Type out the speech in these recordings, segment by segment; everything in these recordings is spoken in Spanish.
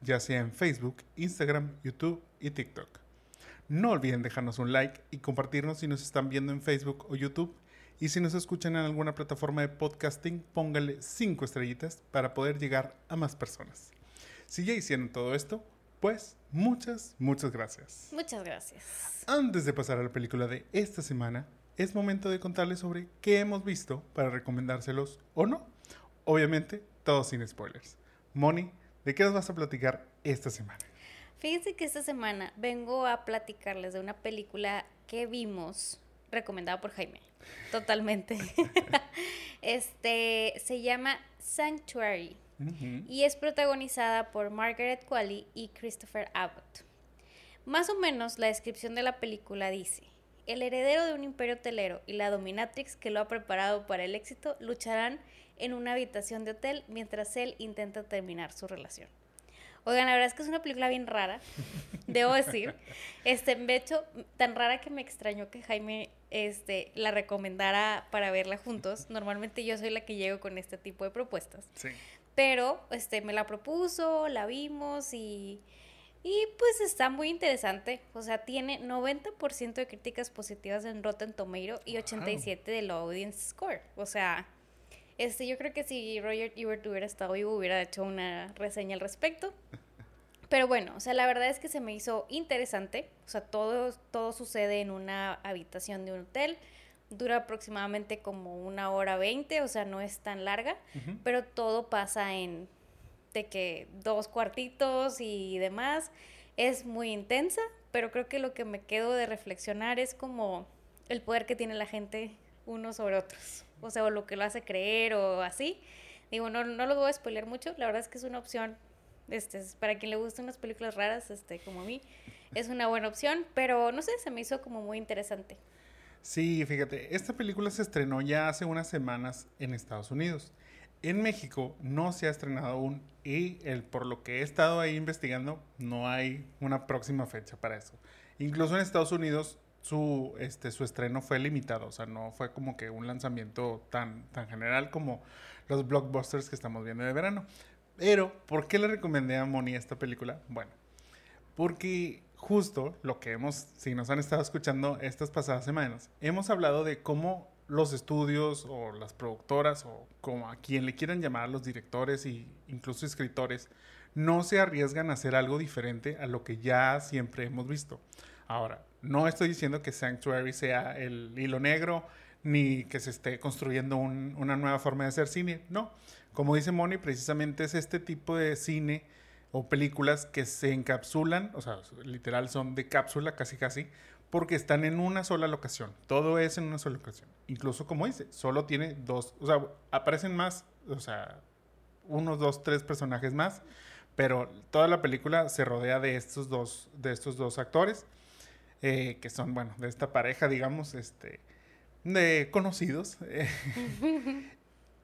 ya sea en Facebook, Instagram, YouTube y TikTok. No olviden dejarnos un like y compartirnos si nos están viendo en Facebook o YouTube. Y si nos escuchan en alguna plataforma de podcasting, póngale 5 estrellitas para poder llegar a más personas. Si ya hicieron todo esto, pues muchas, muchas gracias. Muchas gracias. Antes de pasar a la película de esta semana, es momento de contarles sobre qué hemos visto para recomendárselos o no. Obviamente, todo sin spoilers. Moni, ¿de qué nos vas a platicar esta semana? Fíjense que esta semana vengo a platicarles de una película que vimos recomendada por Jaime. Totalmente. este se llama Sanctuary y es protagonizada por Margaret Qualley y Christopher Abbott. Más o menos la descripción de la película dice: el heredero de un imperio hotelero y la dominatrix que lo ha preparado para el éxito lucharán en una habitación de hotel mientras él intenta terminar su relación. Oigan, la verdad es que es una película bien rara, debo decir. Este, de hecho, tan rara que me extrañó que Jaime este, la recomendara para verla juntos. Normalmente yo soy la que llego con este tipo de propuestas. Sí. Pero este, me la propuso, la vimos y, y pues está muy interesante. O sea, tiene 90% de críticas positivas en Rotten Tomato y 87% de la audience score. O sea, este, yo creo que si Roger Ebert hubiera estado vivo, hubiera hecho una reseña al respecto. Pero bueno, o sea, la verdad es que se me hizo interesante. O sea, todo, todo sucede en una habitación de un hotel. Dura aproximadamente como una hora veinte, o sea, no es tan larga, pero todo pasa en de que dos cuartitos y demás. Es muy intensa, pero creo que lo que me quedo de reflexionar es como el poder que tiene la gente unos sobre otros o sea, o lo que lo hace creer o así. Digo, no, no lo voy a spoiler mucho, la verdad es que es una opción, este, para quien le gustan unas películas raras, este, como a mí, es una buena opción, pero no sé, se me hizo como muy interesante. Sí, fíjate, esta película se estrenó ya hace unas semanas en Estados Unidos. En México no se ha estrenado aún y el, por lo que he estado ahí investigando, no hay una próxima fecha para eso. Incluso en Estados Unidos su, este, su estreno fue limitado, o sea, no fue como que un lanzamiento tan, tan general como los blockbusters que estamos viendo de verano. Pero, ¿por qué le recomendé a Moni esta película? Bueno, porque justo lo que hemos, si nos han estado escuchando estas pasadas semanas, hemos hablado de cómo los estudios o las productoras o como a quien le quieran llamar los directores e incluso escritores, no se arriesgan a hacer algo diferente a lo que ya siempre hemos visto. Ahora, no estoy diciendo que Sanctuary sea el hilo negro, ni que se esté construyendo una nueva forma de hacer cine. No, como dice Moni, precisamente es este tipo de cine o películas que se encapsulan, o sea, literal son de cápsula casi casi, porque están en una sola locación. Todo es en una sola locación. Incluso como dice, solo tiene dos, o sea, aparecen más, o sea, unos, dos, tres personajes más, pero toda la película se rodea de estos dos, de estos dos actores. Eh, que son, bueno, de esta pareja, digamos, este, de conocidos. Eh,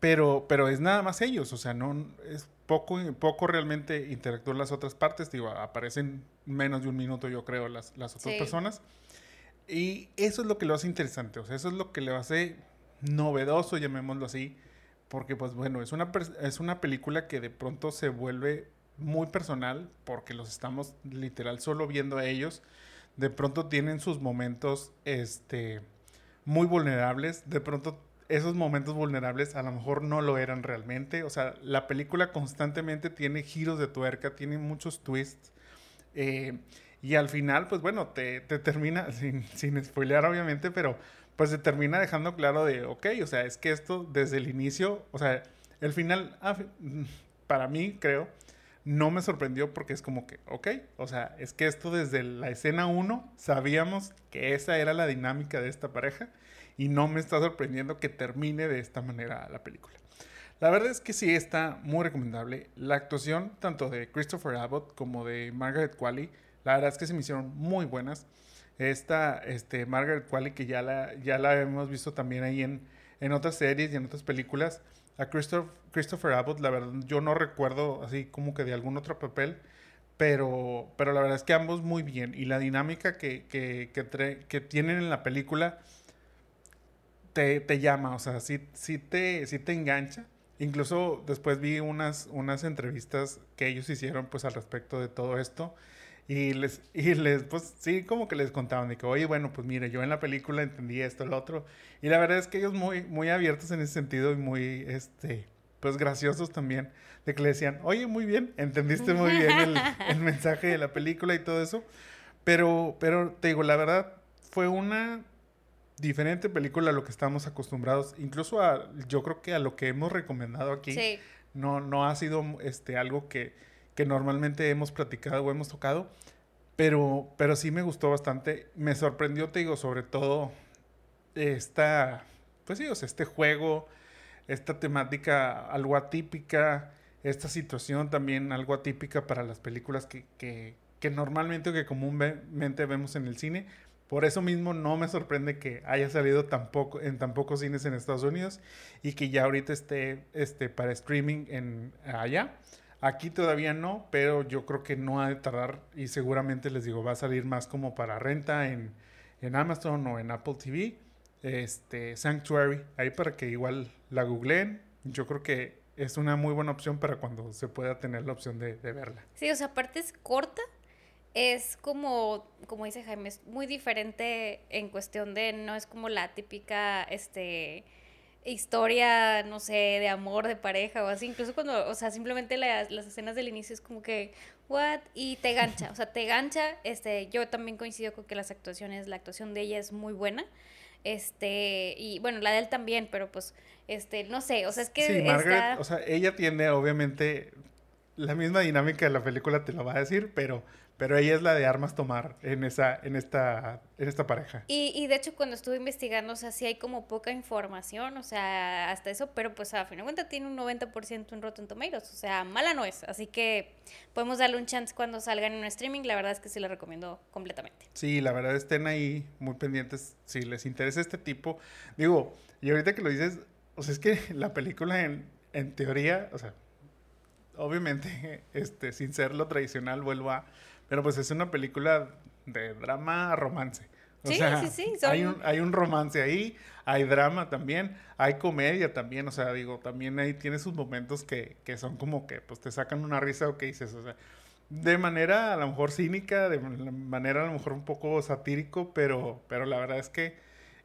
pero, pero es nada más ellos, o sea, no, es poco, poco realmente interactúan las otras partes, digo, aparecen menos de un minuto, yo creo, las, las otras personas. Y eso es lo que lo hace interesante, o sea, eso es lo que le hace novedoso, llamémoslo así, porque pues bueno, es una, es una película que de pronto se vuelve muy personal, porque los estamos literal solo viendo a ellos de pronto tienen sus momentos este, muy vulnerables, de pronto esos momentos vulnerables a lo mejor no lo eran realmente, o sea, la película constantemente tiene giros de tuerca, tiene muchos twists, eh, y al final, pues bueno, te, termina, sin, sin spoilear obviamente, pero pues se termina dejando claro de, ok, o sea, es que esto desde el inicio, o sea, el final, ah, para mí creo, no me sorprendió porque es como que, ok, o sea, es que esto desde la escena 1 sabíamos que esa era la dinámica de esta pareja y no me está sorprendiendo que termine de esta manera la película. La verdad es que sí está muy recomendable. La actuación tanto de Christopher Abbott como de Margaret Qualley, la verdad es que se me hicieron muy buenas. Esta, este, Margaret Qualley, que ya la, ya la hemos visto también ahí en, en otras series y en otras películas. A Christopher, Christopher Abbott, la verdad, yo no recuerdo así como que de algún otro papel, pero, pero la verdad es que ambos muy bien. Y la dinámica que, que, que, tienen en la película te, te, llama, o sea, sí, sí, te, sí te engancha. Incluso después vi unas, unas entrevistas que ellos hicieron pues al respecto de todo esto. Y les, y les, pues sí, como que les contaban de que, oye, bueno, pues mire, yo en la película entendí esto, lo otro. Y la verdad es que ellos muy, muy abiertos en ese sentido y muy, este, pues graciosos también, de que le decían, oye, muy bien, entendiste muy bien el, el mensaje de la película y todo eso. Pero, pero te digo, la verdad, fue una diferente película a lo que estamos acostumbrados, incluso a, yo creo que a lo que hemos recomendado aquí. Sí. No, no ha sido este, algo que que normalmente hemos platicado o hemos tocado, pero, pero sí me gustó bastante. Me sorprendió, te digo, sobre todo esta, pues sí, o este juego, esta temática algo atípica, esta situación también algo atípica para las películas que, que, que normalmente o que comúnmente vemos en el cine. Por eso mismo no me sorprende que haya salido tampoco, en tan pocos cines en Estados Unidos y que ya ahorita esté este, para streaming en allá. Aquí todavía no, pero yo creo que no ha de tardar y seguramente les digo, va a salir más como para renta en, Amazon o en Apple TV. Este, Sanctuary, ahí para que igual la googleen. Yo creo que es una muy buena opción para cuando se pueda tener la opción de, de verla. Sí, o sea, aparte es corta, es como, como dice Jaime, es muy diferente en cuestión de, no es como la típica, este historia, no sé, de amor, de pareja o así. Incluso cuando, o sea, simplemente las, las escenas del inicio es como que, what? Y te gancha, o sea, te gancha. Este, yo también coincido con que las actuaciones, la actuación de ella es muy buena. Este, y bueno, la de él también, pero pues, este, no sé, o sea, es que. Sí, Margaret, o sea, ella tiene obviamente la misma dinámica de la película, te lo va a decir, pero pero ella es la de armas tomar en esa, en esta, en esta pareja. Y, y de hecho cuando estuve investigando, o sea, sí hay como poca información, o sea, hasta eso, pero pues a fin de cuentas tiene un 90% en Rotten Tomatoes, o sea, mala no es. Así que podemos darle un chance cuando salgan en un streaming, la verdad es que sí la recomiendo completamente. Sí, la verdad estén ahí muy pendientes si les interesa este tipo. Digo, y ahorita que lo dices, o sea, es que la película en, en teoría, o sea, obviamente, este, sin ser lo tradicional, vuelvo a pero pues es una película de drama romance. sí, sí, sí. Hay, un, hay un romance ahí, hay drama también, hay comedia también, o sea, digo, también ahí tiene sus momentos que, que son como que pues te sacan una risa o que dices, o sea, de manera a lo mejor cínica, de manera a lo mejor un poco satírico, pero, pero la verdad es que,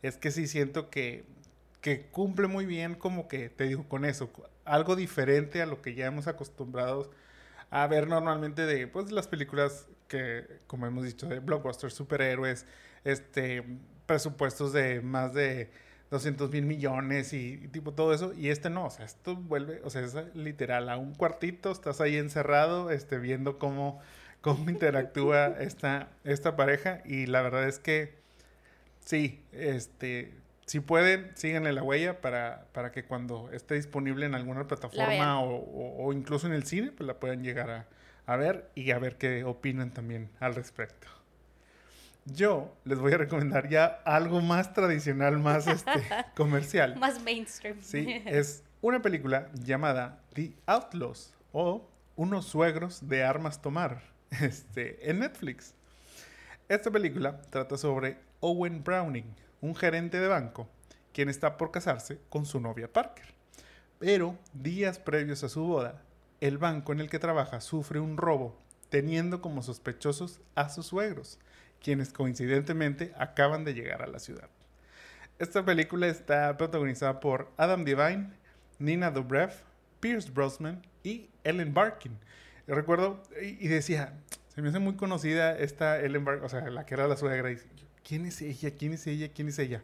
es que sí siento que, que cumple muy bien como que, te digo, con eso, algo diferente a lo que ya hemos acostumbrado a ver normalmente de pues las películas que, como hemos dicho, de blockbusters, superhéroes, este, presupuestos de más de 200 mil millones y, tipo todo eso. Y este no, o sea, esto vuelve, o sea, es literal a un cuartito, estás ahí encerrado, este, viendo cómo, cómo interactúa esta, esta pareja. Y la verdad es que sí, este, si pueden, síganle la huella para, para que cuando esté disponible en alguna plataforma o, incluso en el cine, pues la puedan llegar a, ver y a ver qué opinan también al respecto. Yo les voy a recomendar ya algo más tradicional, más este, comercial. Más mainstream. Sí, es una película llamada The Outlaws o Unos suegros de armas tomar este, en Netflix. Esta película trata sobre Owen Browning, un gerente de banco, quien está por casarse con su novia Parker. Pero días previos a su boda, el banco en el que trabaja sufre un robo, teniendo como sospechosos a sus suegros, quienes coincidentemente acaban de llegar a la ciudad. Esta película está protagonizada por Adam Devine, Nina Dobrev, Pierce Brosnan y Ellen Barkin. Recuerdo y decía, se me hace muy conocida esta Ellen Barkin, o sea, la que era la suegra. Y ¿quién es ella? ¿Quién es ella? ¿Quién es ella?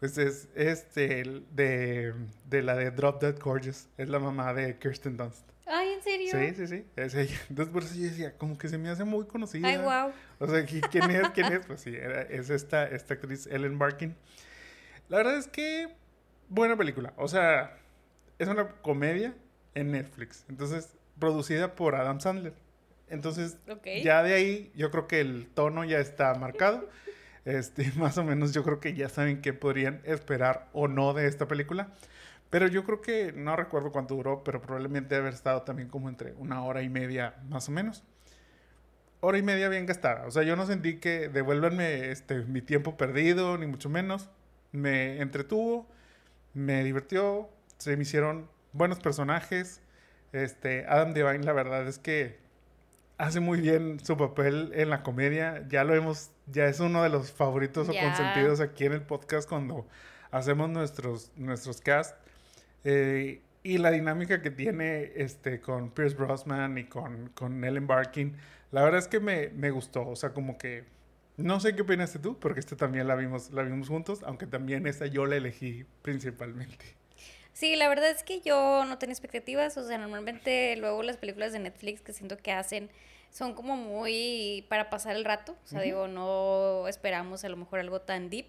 Pues es este de, de la de Drop Dead Gorgeous. Es la mamá de Kirsten Dunst. Ay, ¿en serio? Sí, sí, sí. Es ella. Entonces por eso yo decía, como que se me hace muy conocida. Ay, wow. O sea, ¿quién es? ¿Quién es? Pues sí, es esta, esta actriz Ellen Barkin. La verdad es que buena película. O sea, es una comedia en Netflix. Entonces, producida por Adam Sandler. Entonces, ya de ahí yo creo que el tono ya está marcado. Este, más o menos yo creo que ya saben qué podrían esperar o no de esta película. Pero yo creo que no recuerdo cuánto duró, pero probablemente haber estado también como entre una hora y media más o menos. Hora y media bien gastada. O sea, yo no sentí que devuélvanme este, mi tiempo perdido, ni mucho menos. Me entretuvo, me divirtió, se me hicieron buenos personajes. Este, Adam Devine, la verdad es que hace muy bien su papel en la comedia. Ya lo hemos, ya es uno de los favoritos o consentidos aquí en el podcast cuando hacemos nuestros, nuestros casts. Eh, y la dinámica que tiene este, con Pierce Brosnan y con, con Ellen Barkin, la verdad es que me, me, gustó. O sea, como que. No sé qué opinaste tú, porque esta también la vimos, la vimos juntos, aunque también esta yo la elegí principalmente. Sí, la verdad es que yo no tenía expectativas. O sea, normalmente luego las películas de Netflix que siento que hacen son como muy para pasar el rato. O sea, digo, no esperamos a lo mejor algo tan deep.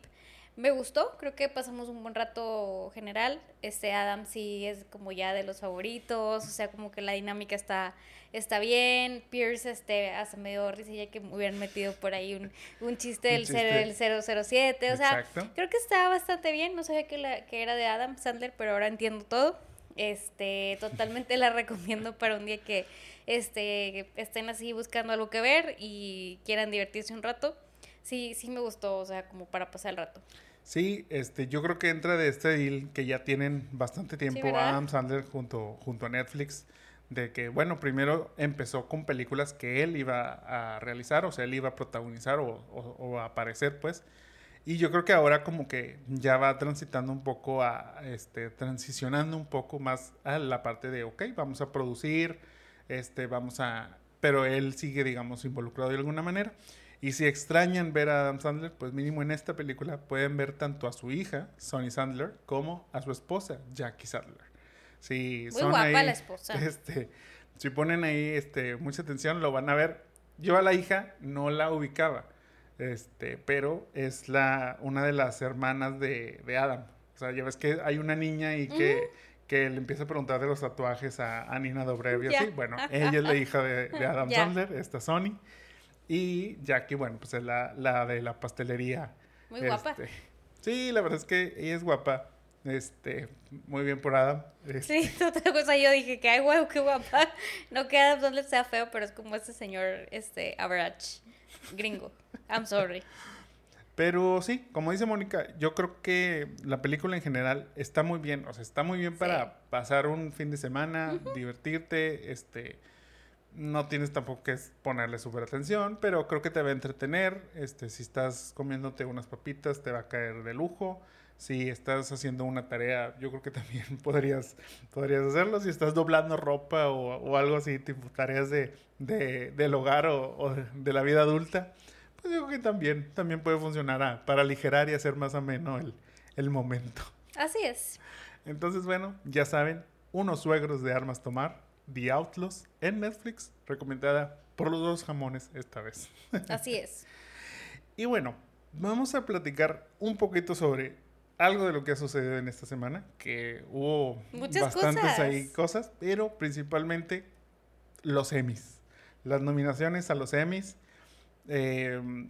Me gustó, creo que pasamos un buen rato general. Este Adam sí es como ya de los favoritos, o sea, como que la dinámica está, está bien. Pierce este, hace medio risilla que me hubieran metido por ahí un, un chiste del, del 007. O sea, creo que está bastante bien. No sabía que, la, que era de Adam Sandler, pero ahora entiendo todo. Este, totalmente la recomiendo para un día que este, estén así buscando algo que ver y quieran divertirse un rato. Sí, sí me gustó, o sea, como para pasar el rato. Sí, este, yo creo que entra de este deal que ya tienen bastante tiempo Adam Sandler junto, junto a Netflix, de que, bueno, primero empezó con películas que él iba a realizar, o sea, él iba a protagonizar o, a aparecer, pues. Y yo creo que ahora como que ya va transitando un poco a, este, transicionando un poco más a la parte de, ok, vamos a producir, este, vamos a, pero él sigue, digamos, involucrado de alguna manera. Y si extrañan ver a Adam Sandler, pues mínimo en esta película pueden ver tanto a su hija, Sonny Sandler, como a su esposa, Jackie Sandler. Si Muy guapa la esposa. Este, si ponen ahí este, mucha atención, lo van a ver. Yo a la hija no la ubicaba, este, pero es la, una de las hermanas de, de Adam. O sea, ya ves que hay una niña y que, que le empieza a preguntar de los tatuajes a, Nina Dobrev y así. Bueno, ella es la hija de, Adam Sandler, esta Sonny. Y Jackie, bueno, pues es la, la de la pastelería. Muy guapa. Este, sí, la verdad es que ella es guapa. Este, muy bien por Adam. Este. Sí, otra cosa yo dije que ay guau, qué guapa. No que Adam Sandler sea feo, pero es como ese señor, este, average, gringo. I'm sorry. Pero sí, como dice Mónica, yo creo que la película en general está muy bien. O sea, está muy bien para pasar un fin de semana, divertirte, este no tienes tampoco que ponerle súper atención, pero creo que te va a entretener. Este, si estás comiéndote unas papitas, te va a caer de lujo. Si estás haciendo una tarea, yo creo que también podrías, podrías hacerlo. Si estás doblando ropa o, algo así, tipo tareas de, del hogar o, de la vida adulta, pues yo creo que también, también puede funcionar para aligerar y hacer más ameno el, el momento. Así es. Entonces, bueno, ya saben, unos suegros de armas tomar The Outlaws en Netflix, recomendada por los dos jamones esta vez. Así es. y bueno, vamos a platicar un poquito sobre algo de lo que ha sucedido en esta semana, que hubo bastantes cosas. ahí cosas, pero principalmente los Emmys. Las nominaciones a los Emmys. Em,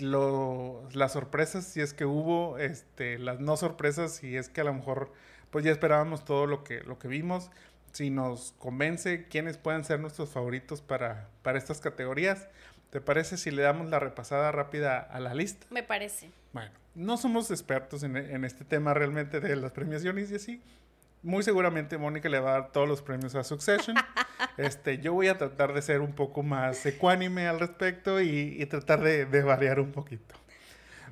las sorpresas, si es que hubo, este, las no sorpresas, si es que a lo mejor pues ya esperábamos todo lo que, lo que vimos si nos convence quiénes pueden ser nuestros favoritos para, para estas categorías. ¿Te parece si le damos la repasada rápida a la lista? Me parece. Bueno, no somos expertos en, este tema realmente de las premiaciones y así. Muy seguramente Mónica le va a dar todos los premios a Succession. este, yo voy a tratar de ser un poco más ecuánime al respecto y, y tratar de, de variar un poquito.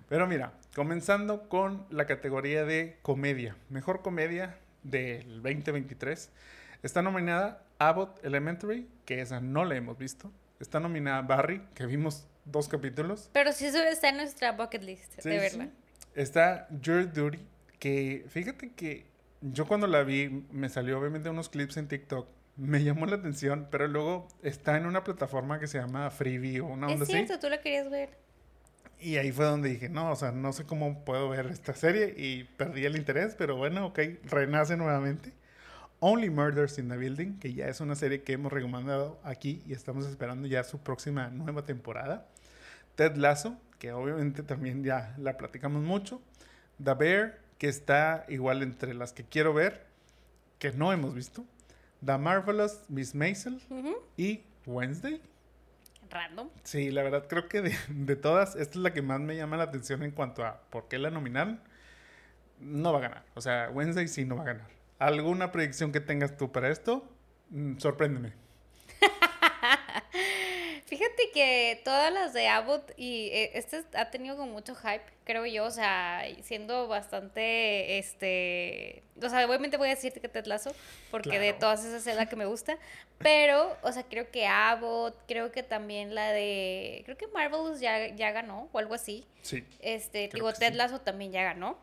Pero mira, comenzando con la categoría de comedia. Mejor comedia del 2023. Está nominada Abbott Elementary, que esa no la hemos visto. Está nominada Barry, que vimos dos capítulos. Pero sí eso está en nuestra bucket list, de verdad. Está Your Duty, que fíjate que yo cuando la vi me salió obviamente unos clips en TikTok. Me llamó la atención, pero luego está en una plataforma que se llama Freebie o una onda Es cierto, tú la querías ver. Y ahí fue donde dije, no, o sea, no sé cómo puedo ver esta serie y perdí el interés, pero bueno, ok, renace nuevamente. Only Murders in the Building, que ya es una serie que hemos recomendado aquí y estamos esperando ya su próxima nueva temporada. Ted Lasso, que obviamente también ya la platicamos mucho. The Bear, que está igual entre las que quiero ver, que no hemos visto. The Marvelous Miss Maisel y Wednesday. Random. Sí, la verdad creo que de, de, todas, esta es la que más me llama la atención en cuanto a por qué la nominaron. No va a ganar. O sea, Wednesday sí no va a ganar. ¿Alguna predicción que tengas tú para esto? Mm, sorpréndeme. Fíjate que todas las de Abbott y eh, este ha tenido como mucho hype, creo yo, o sea, siendo bastante, este, o sea, obviamente voy a decirte que Ted Lasso, porque de todas esas es la que me gusta, pero, o sea, creo que Abbott, creo que también la de, creo que Marvelous ya, ya ganó o algo así. Sí. Este, digo, Ted Lasso también ya ganó,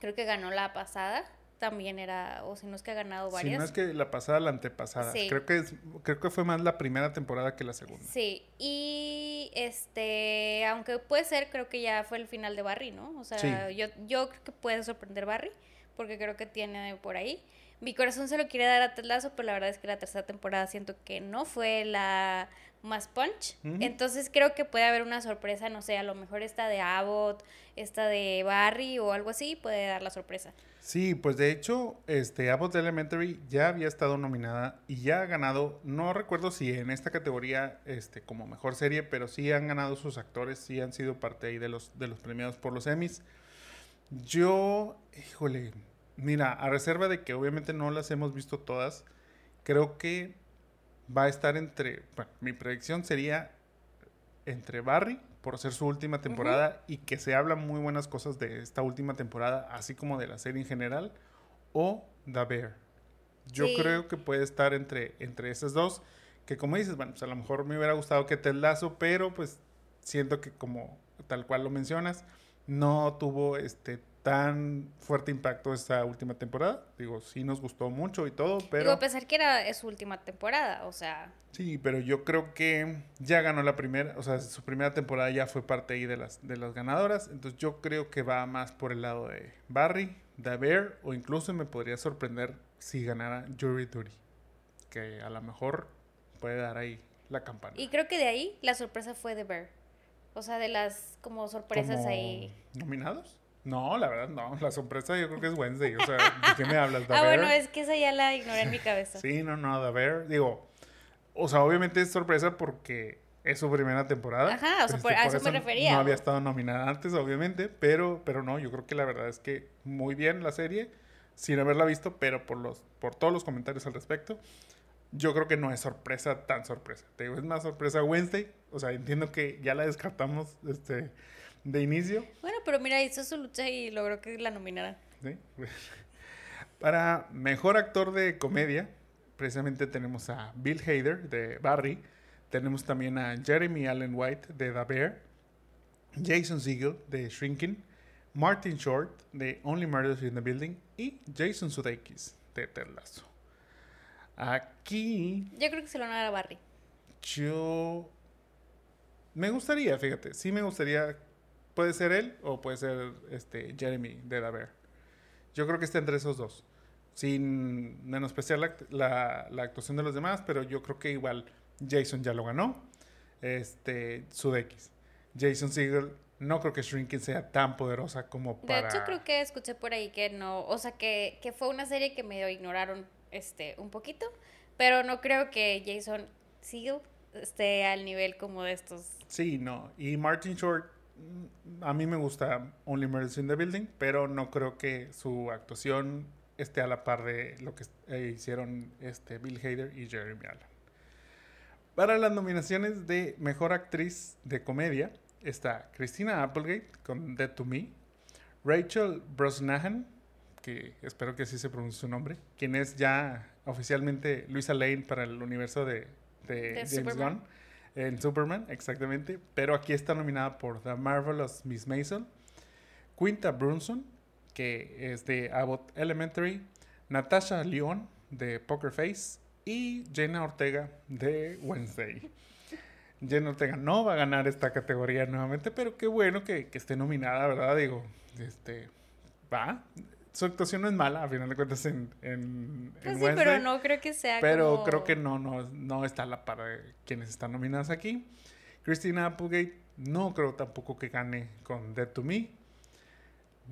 creo que ganó la pasada también era, o si no es que ha ganado varias. Si no es que la pasada, la antepasada. Creo que creo que fue más la primera temporada que la segunda. Sí, y este, aunque puede ser, creo que ya fue el final de Barry, ¿no? O sea, yo, yo creo que puede sorprender Barry, porque creo que tiene por ahí. Mi corazón se lo quiere dar a Tetlazo, pero la verdad es que la tercera temporada siento que no fue la más punch. Entonces creo que puede haber una sorpresa, no sé, a lo mejor esta de Abbott, esta de Barry o algo así, puede dar la sorpresa. Sí, pues de hecho, este Abbott Elementary ya había estado nominada y ya ha ganado, no recuerdo si en esta categoría este como mejor serie, pero sí han ganado sus actores, sí han sido parte ahí de los de los premiados por los Emmys. Yo, híjole, mira, a reserva de que obviamente no las hemos visto todas, creo que va a estar entre, bueno, mi predicción sería entre Barry por ser su última temporada y que se hablan muy buenas cosas de esta última temporada, así como de la serie en general, o The Bear. Yo creo que puede estar entre, entre esas dos, que como dices, bueno, pues a lo mejor me hubiera gustado que Ted Lazo, pero pues siento que como tal cual lo mencionas, no tuvo este tan fuerte impacto esta última temporada. Digo, sí nos gustó mucho y todo, pero... Digo, a pesar que era su última temporada, o sea... Sí, pero yo creo que ya ganó la primera, o sea, su primera temporada ya fue parte ahí de las, de las ganadoras, entonces yo creo que va más por el lado de Barry, The Bear, o incluso me podría sorprender si ganara Jury Duty, que a lo mejor puede dar ahí la campana. Y creo que de ahí la sorpresa fue The Bear. O sea, de las como sorpresas ahí. ¿Nominados? No, la verdad no. La sorpresa yo creo que es Wednesday. O sea, ¿de qué me hablas? ah, bueno, es que esa ya la ignoré en mi cabeza. sí, no, no, The Bear. Digo, o sea, obviamente es sorpresa porque es su primera temporada. Ajá, o sea, este, por, a eso, me refería. No había estado nominada antes, obviamente, pero, pero no, yo creo que la verdad es que muy bien la serie, sin haberla visto, pero por, los, por todos los comentarios al respecto, yo creo que no es sorpresa tan sorpresa. Te digo, es más sorpresa Wednesday. O sea, entiendo que ya la descartamos este, de inicio. Bueno, pero mira, hizo su lucha y logró que la nominaran. ¿Sí? Para mejor actor de comedia, precisamente tenemos a Bill Hader de Barry, tenemos también a Jeremy Allen White de The Bear, Jason Segel de Shrinking, Martin Short de Only Murders in the Building y Jason Sudeikis de Ted Aquí. Yo creo que se lo van a dar a Barry. Yo. Me gustaría, fíjate. Sí me gustaría Puede ser él o puede ser este Jeremy de Daver. Yo creo que está entre esos dos. Sin menospreciar la, la, la, actuación de los demás, pero yo creo que igual Jason ya lo ganó. Este, Sudeikis. Jason Segel, no creo que Shrinking sea tan poderosa como para... De hecho, creo que escuché por ahí que no, o sea, que, que fue una serie que medio ignoraron este, un poquito, pero no creo que Jason Segel esté al nivel como de estos. Sí, no. Y Martin Short a mí me gusta Only Murders in the Building, pero no creo que su actuación esté a la par de lo que eh, hicieron este Bill Hader y Jeremy Allen. Para las nominaciones de Mejor Actriz de Comedia está Christina Applegate con Dead to Me, Rachel Brosnahan, que espero que así se pronuncie su nombre, quien es ya oficialmente Luisa Lane para el universo de, James Gunn en Superman, exactamente. Pero aquí está nominada por The Marvelous Miss Mason, Quinta Brunson, que es de Abbott Elementary, Natasha Lyon de Poker Face y Jenna Ortega de Wednesday. Jenna Ortega no va a ganar esta categoría nuevamente, pero qué bueno que, esté nominada, ¿verdad? Digo, este, va. Su actuación no es mala, a final de cuentas, en, en, pues sí, pero no creo que sea Pero creo que no, no, no está a la par de quienes están nominadas aquí. Christina Applegate, no creo tampoco que gane con Dead to Me.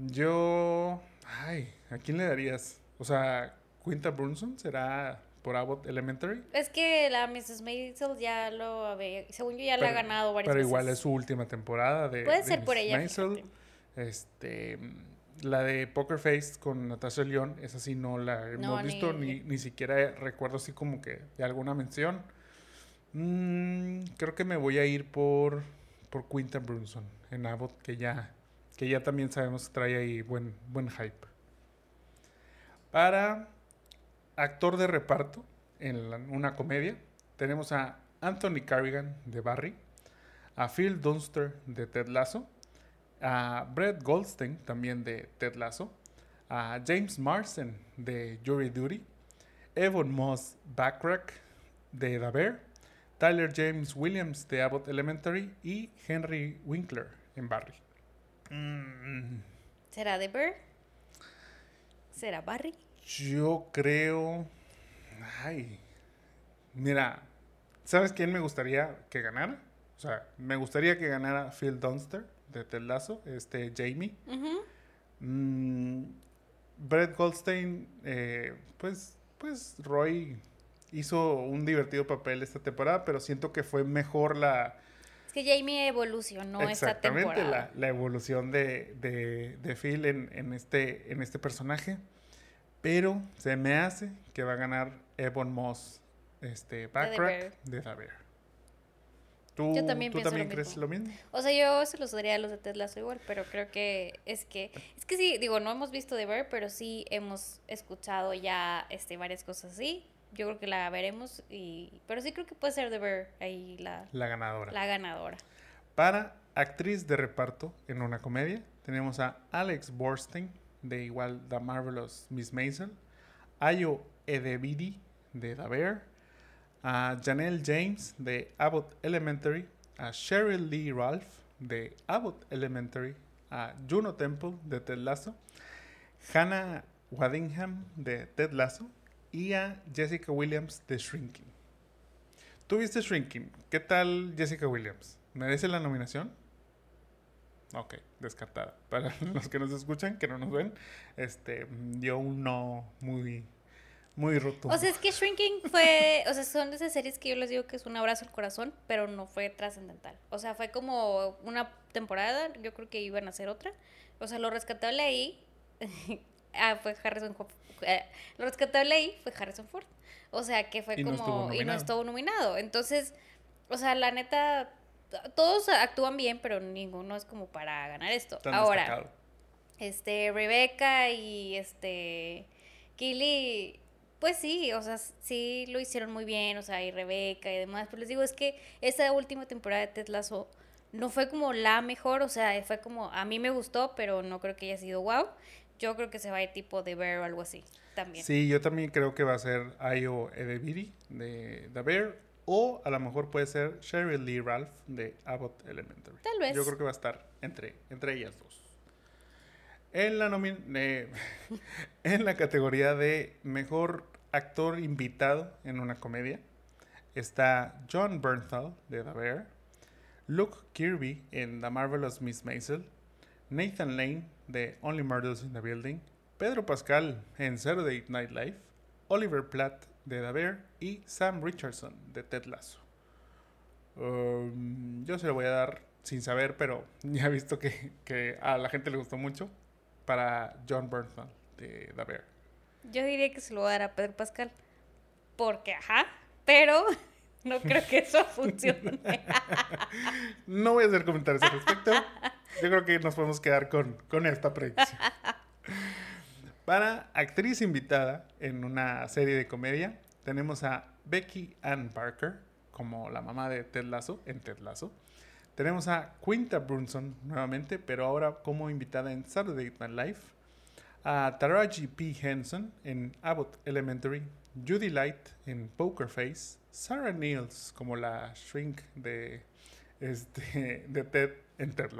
Yo... Ay, ¿a quién le darías? O sea, Quinta Brunson será por Abbott Elementary. Es que la Mrs. Maisel ya lo había, según yo ya la ha ganado varias pero veces. Pero igual es su última temporada de Puede ser por ella. Este, la de Poker Face con Natasha León, esa sí no la hemos visto, ni, ni, siquiera recuerdo así como que de alguna mención. Mm, creo que me voy a ir por, por Quinta Brunson en Abbott, que ya, que ya también sabemos que trae ahí buen, buen hype. Para actor de reparto en una comedia, tenemos a Anthony Carrigan de Barry, a Phil Dunster de Ted Lasso, a Brett Goldstein también de Ted Lasso, a James Marsden de Jury Duty, Evan Moss Backrack de The Bear, Tyler James Williams de Abbott Elementary y Henry Winkler en Barry. Mm. ¿Será The Bear? ¿Será Barry? Yo creo. Ay. Mira, ¿sabes quién me gustaría que ganara? O sea, me gustaría que ganara Phil Dunster de Ted Lasso, este Jamie. Mm, Brett Goldstein, eh, pues, pues Roy hizo un divertido papel esta temporada, pero siento que fue mejor la... Es que Jamie evolucionó esta temporada. Exactamente, la, evolución de, de, Phil en, en, este, en este personaje. Pero se me hace que va a ganar Ebon Moss, este, Backrack de The Bear. ¿Tú, yo también, ¿tú también crees lo mismo? O sea, yo se los daría a los de Ted Lasso igual, pero creo que es que es que sí, digo, no hemos visto The Bear, pero sí hemos escuchado ya este varias cosas así. Yo creo que la veremos y pero sí creo que puede ser The Bear ahí la la ganadora. La ganadora. Para actriz de reparto en una comedia, tenemos a Alex Borstein de igual The Marvelous Miss Mason, Ayo Edebidi de The Bear, a Janelle James de Abbott Elementary, a Cheryl Lee Ralph de Abbott Elementary, a Juno Temple de Ted Lasso, Hannah Waddingham de Ted Lasso y a Jessica Williams de Shrinking. ¿Tú viste Shrinking? ¿Qué tal Jessica Williams? ¿Merece la nominación? Ok, descartada. Para los que nos escuchan, que no nos ven, este, dio un no muy, muy rotundo. O sea, es que Shrinking fue, o sea, son de esas series que yo les digo que es un abrazo al corazón, pero no fue trascendental. O sea, fue como una temporada, yo creo que iban a hacer otra. O sea, lo rescatable ahí, ah, fue Harrison Ford. Eh, lo rescatable ahí fue Harrison Ford. O sea, que fue como, y no estuvo nominado. Entonces, o sea, la neta todos actúan bien, pero ninguno es como para ganar esto. Ahora, este, Rebeca y este, Kili, pues sí, o sea, sí lo hicieron muy bien, o sea, y Rebeca y demás, pero les digo, es que esa última temporada de Ted Lasso no fue como la mejor, o sea, fue como, a mí me gustó, pero no creo que haya sido wow. Yo creo que se va a ir tipo de Bear o algo así, también. Sí, yo también creo que va a ser Ayo Edebiri de The Bear o a lo mejor puede ser Sherry Lee Ralph de Abbott Elementary. Tal vez. Yo creo que va a estar entre, entre ellas dos. En la, eh, en la categoría de mejor actor invitado en una comedia. Está John Bernthal de The Luke Kirby en The Marvelous Miss Maisel, Nathan Lane de Only Murders in the Building, Pedro Pascal en Saturday Night Live, Oliver Platt de The Bear. Y Sam Richardson de Ted Lasso. Um, yo se lo voy a dar sin saber, pero ya he visto que, a la gente le gustó mucho. Para John Bernthal de The. Yo diría que se lo voy a dar a Pedro Pascal. Porque, ajá, pero no creo que eso funcione. no voy a hacer comentarios al respecto. Yo creo que nos podemos quedar con, con esta predicción. Para actriz invitada en una serie de comedia, tenemos a Becky Ann Barker como la mamá de Ted Lasso en Ted Lasso. Tenemos a Quinta Brunson nuevamente, pero ahora como invitada en Saturday Night Live. A Taraji P. Henson en Abbott Elementary. Judy Light en Poker Face. Sarah Niels como la shrink de, este, de Ted en Ted.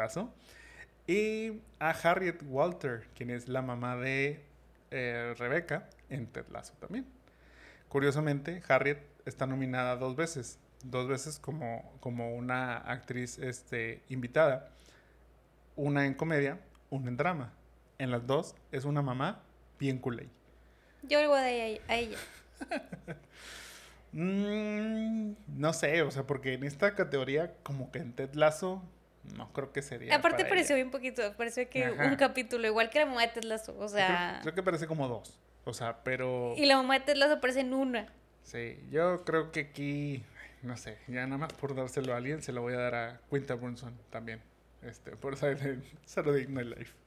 Y a Harriet Walter, quien es la mamá de eh, Rebecca en Ted Lasso también. Curiosamente, Harriet está nominada dos veces, dos veces como, como una actriz este, invitada, una en comedia, una en drama. En las dos es una mamá bien culé. Yo le voy a ella. Mm, no sé, o sea, porque en esta categoría, como que en Ted Lasso, no creo que sería. Aparte pareció bien poquito, pareció que un capítulo, igual que la mamá de Ted Lasso, o sea. Creo, que parece como dos, o sea, pero. Y la mamá de Ted Lasso aparece en una. Sí, yo creo que aquí, no sé, ya nada más por dárselo a alguien, se lo voy a dar a Quinta Brunson también, este, por Saturday Night Live.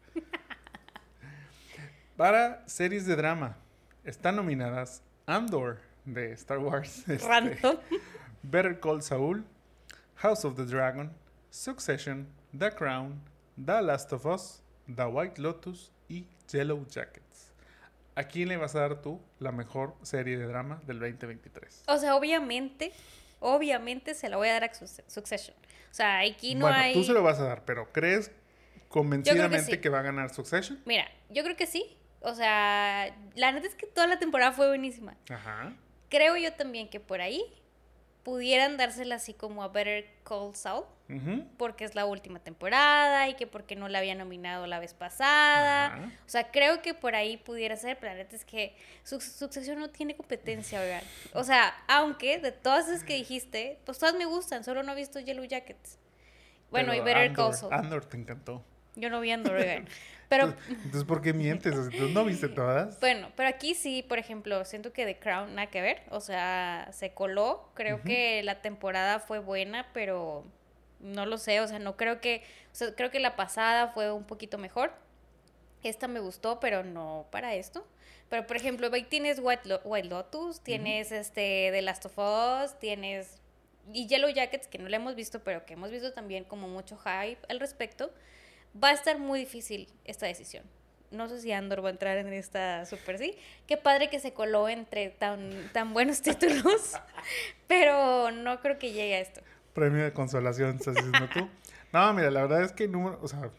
Para series de drama, están nominadas Andor, de Star Wars. Este, Better Call Saul, House of the Dragon, Succession, The Crown, The Last of Us, The White Lotus y Yellow Jackets. ¿A quién le vas a dar tú la mejor serie de drama del 2023? O sea, obviamente, obviamente se la voy a dar a Succession. O sea, aquí no bueno, tú se lo vas a dar, pero ¿crees convencidamente que, que, va a ganar Succession? Mira, yo creo que sí. O sea, la neta es que toda la temporada fue buenísima. Ajá creo yo también que por ahí pudieran dársela así como a Better Call Saul, porque es la última temporada y que porque no la había nominado la vez pasada. O sea, creo que por ahí pudiera ser, pero la neta es que su sucesión no tiene competencia, oigan. O sea, aunque de todas esas que dijiste, pues todas me gustan, solo no he visto Yellow Jackets. Bueno, y Better Call Saul. Andor te encantó. Yo no vi Andor, oigan. Pero, Entonces, ¿por qué mientes? ¿Tú no viste todas? Bueno, pero aquí sí, por ejemplo, siento que The Crown nada que ver. O sea, se coló. Creo que la temporada fue buena, pero no lo sé. O sea, no creo que. O sea, creo que la pasada fue un poquito mejor. Esta me gustó, pero no para esto. Pero, por ejemplo, ahí tienes White, Lotus, tienes este The Last of Us, tienes. Y Yellow Jackets, que no la hemos visto, pero que hemos visto también como mucho hype al respecto va a estar muy difícil esta decisión. No sé si Andor va a entrar en esta super sí. Qué padre que se coló entre tan, tan buenos títulos, pero no creo que llegue a esto. Premio de consolación, estás diciendo tú. No, mira, la verdad es que número, o sea,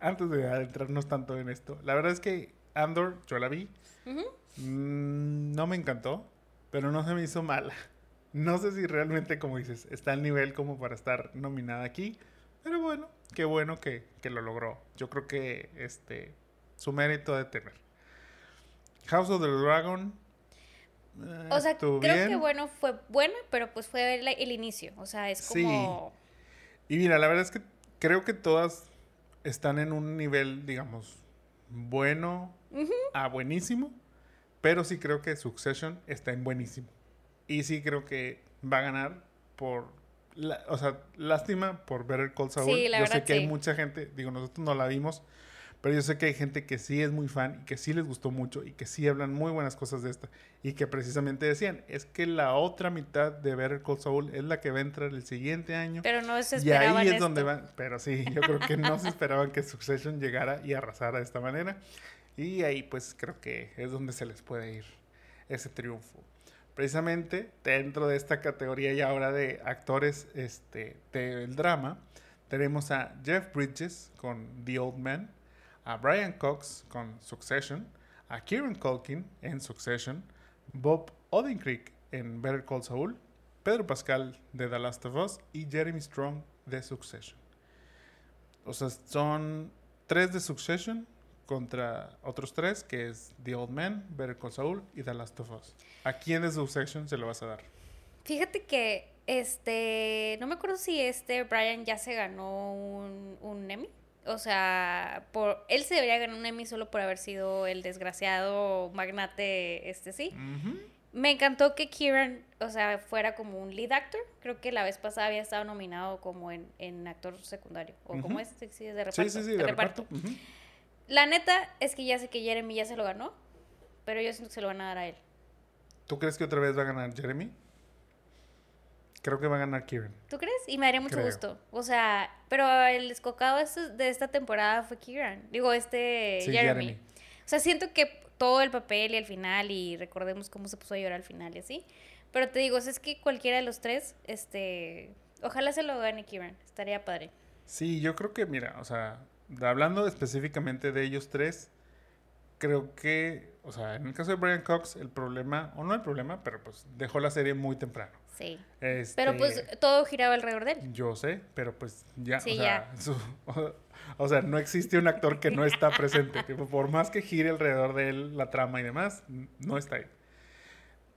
antes de adentrarnos tanto en esto, la verdad es que Andor, yo la vi, mm, no me encantó, pero no se me hizo mala. No sé si realmente, como dices, está al nivel como para estar nominada aquí, pero bueno, qué bueno que, lo logró. Yo creo que este su mérito de tener. House of the Dragon. Eh, o sea, creo que bueno, fue buena, pero pues fue el, inicio. O sea, es como. Sí. Y mira, la verdad es que creo que todas están en un nivel, digamos, bueno a buenísimo. Pero sí creo que Succession está en buenísimo. Y sí creo que va a ganar por o sea, lástima por ver el Cold Saul. yo sé que hay mucha gente, digo, nosotros no la vimos, pero yo sé que hay gente que sí es muy fan y que sí les gustó mucho y que sí hablan muy buenas cosas de esta. Y que precisamente decían, es que la otra mitad de ver el Cold Saul es la que va a entrar el siguiente año. Pero no se esperaban Y ahí es donde van, pero sí, yo creo que no se esperaban que Succession llegara y arrasara de esta manera. Y ahí pues creo que es donde se les puede ir ese triunfo precisamente dentro de esta categoría y ahora de actores este, del drama, tenemos a Jeff Bridges con The Old Man, a Brian Cox con Succession, a Kieran Culkin en Succession, Bob Odenkirk en Better Call Saul, Pedro Pascal de The Last of Us y Jeremy Strong de Succession. O sea, son tres de Succession, contra otros tres, que es The Old Man, Better Call Saul y The Last of Us. ¿A quién de Succession se lo vas a dar? Fíjate que, este, no me acuerdo si este Brian ya se ganó un, un Emmy. O sea, por, él se debería ganar un Emmy solo por haber sido el desgraciado magnate, este sí. Me encantó que Kieran, o sea, fuera como un lead actor. Creo que la vez pasada había estado nominado como en, en actor secundario. ¿O como es? Sí, de reparto. Sí, sí, sí, de, reparto. La neta es que ya sé que Jeremy ya se lo ganó, pero yo siento que se lo van a dar a él. ¿Tú crees que otra vez va a ganar Jeremy? Creo que va a ganar Kieran. ¿Tú crees? Y me haría mucho gusto. O sea, pero el escocado de esta temporada fue Kieran. Digo, este Jeremy. O sea, siento que todo el papel y el final, y recordemos cómo se puso a llorar al final y así. Pero te digo, es que cualquiera de los tres, este. Ojalá se lo gane Kieran. Estaría padre. Sí, yo creo que, mira, o sea, hablando específicamente de ellos tres, creo que, o sea, en el caso de Brian Cox, el problema, o no el problema, pero pues dejó la serie muy temprano. Sí. Este, Pero pues todo giraba alrededor de él. Yo sé, pero pues ya, Sí, o, sea, su- o sea, no existe un actor que no está presente. tipo, por más que gire alrededor de él la trama y demás, no está ahí.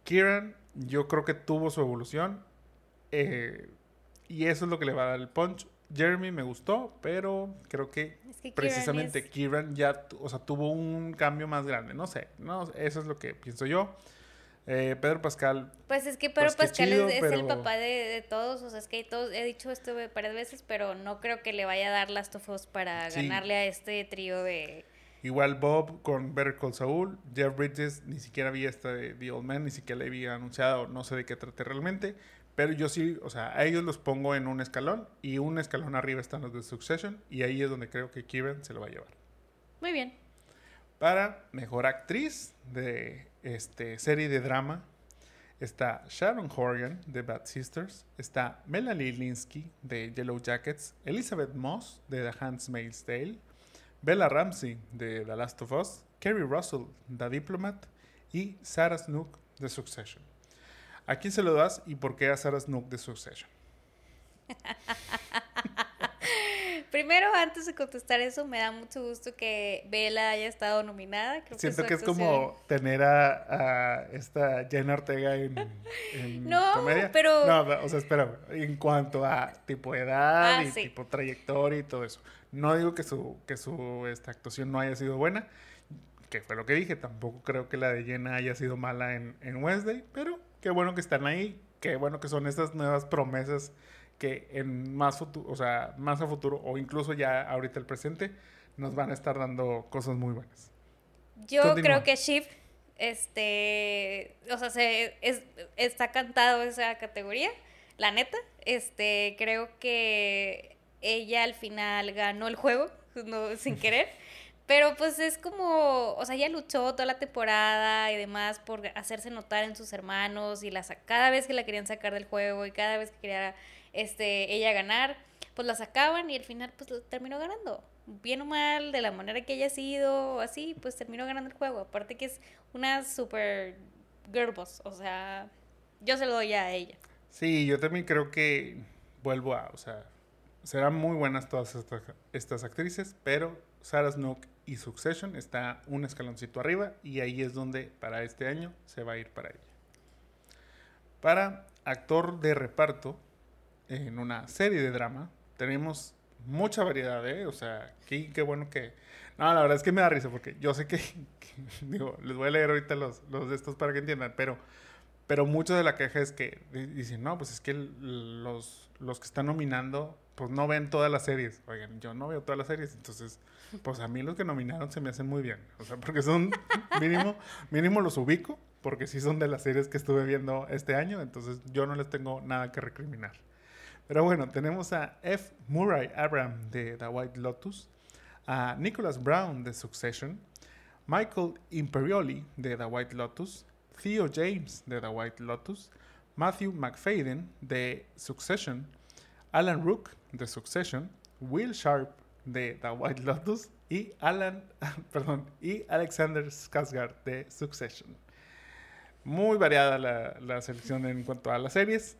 Kieran, yo creo que tuvo su evolución. eh, y eso es lo que le va a dar el punch. Jeremy me gustó, pero creo que Es que Kieran precisamente es- Kieran ya, o sea, tuvo un cambio más grande. No sé, no, eso es lo que pienso yo. Eh, Pedro Pascal, Pues es que Pedro Pues Pascal chido, es, es el pero- papá de, de todos, o sea, es que todos, he dicho esto varias veces, pero no creo que le vaya a dar Last of Us para Sí. ganarle a este trío de... Igual Bob con Better Call Saul, Jeff Bridges, ni siquiera vi esta de The Old Man, ni siquiera le había anunciado, no sé de qué trate realmente, pero yo sí, o sea, a ellos los pongo en un escalón y un escalón arriba están los de Succession y ahí es donde creo que Kieran se lo va a llevar. Muy bien. Para mejor actriz de este, serie de drama está Sharon Horgan de Bad Sisters, está Melanie Linsky de Yellow Jackets, Elizabeth Moss de The Handmaid's Tale, Bella Ramsey de The Last of Us, Kerry Russell The Diplomat y Sarah Snook de Succession. ¿A quién se lo das y por qué a Sarah Snook de Succession? Primero, antes de contestar eso, me da mucho gusto que Bella haya estado nominada. Creo Siento su que es como tener a, a esta Jenna Ortega en, en No, comedia. pero- No, o sea, espera, en cuanto a tipo edad Ah, y sí. tipo trayectoria y todo eso. No digo que su, que su esta actuación no haya sido buena, que fue lo que dije. Tampoco creo que la de Jenna haya sido mala en, en Wednesday, pero qué bueno que están ahí, qué bueno que son estas nuevas promesas que en más futuro, o sea, más a futuro o incluso ya ahorita el presente nos van a estar dando cosas muy buenas. Yo Continúa. creo que Shiv, este, o sea, se, es, está cantado esa categoría, la neta. Este, creo que ella al final ganó el juego, no, sin querer. Pero pues es como, o sea, ella luchó toda la temporada y demás por hacerse notar en sus hermanos y la, cada vez que la querían sacar del juego y cada vez que quería este, ella ganar, pues la sacaban y al final pues terminó ganando. Bien o mal, de la manera que haya sido, así, pues terminó ganando el juego. Aparte que es una super girl boss, o sea, yo se lo doy a ella. Sí, yo también creo que vuelvo a, o sea, serán muy buenas todas estas, estas actrices, pero Sarah Snook y Succession está un escaloncito arriba y ahí es donde para este año se va a ir para ella. Para actor de reparto en una serie de drama tenemos mucha variedad, ¿eh? O sea, qué, qué bueno que... No, la verdad es que me da risa porque yo sé que, que- les voy a leer ahorita los, los de estos para que entiendan, pero pero mucho de la queja es que di- dicen, no, pues es que los, los que están nominando, pues no ven todas las series. Oigan, yo no veo todas las series, entonces, pues a mí los que nominaron se me hacen muy bien. O sea, porque son, mínimo, mínimo los ubico, porque sí son de las series que estuve viendo este año, entonces yo no les tengo nada que recriminar. Pero bueno, tenemos a F. Murray Abraham de The White Lotus, a Nicholas Brown de Succession, Michael Imperioli de The White Lotus, Theo James de The White Lotus, Matthew McFadden de Succession, Alan Rook de Succession, Will Sharp de The White Lotus y Alan, perdón, y Alexander Skarsgård de Succession. Muy variada la, la selección en cuanto a las series.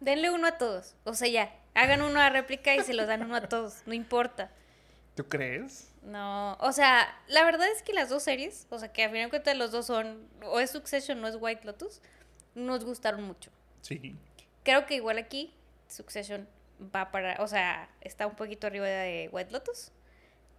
Denle uno a todos, o sea, ya, hagan uno a réplica y se los dan uno a todos, no importa. ¿Tú crees? No, o sea, la verdad es que las dos series, o sea, que a final de cuentas los dos son, o es Succession o es White Lotus, nos gustaron mucho. Sí. Creo que igual aquí Succession va para, o sea, está un poquito arriba de White Lotus.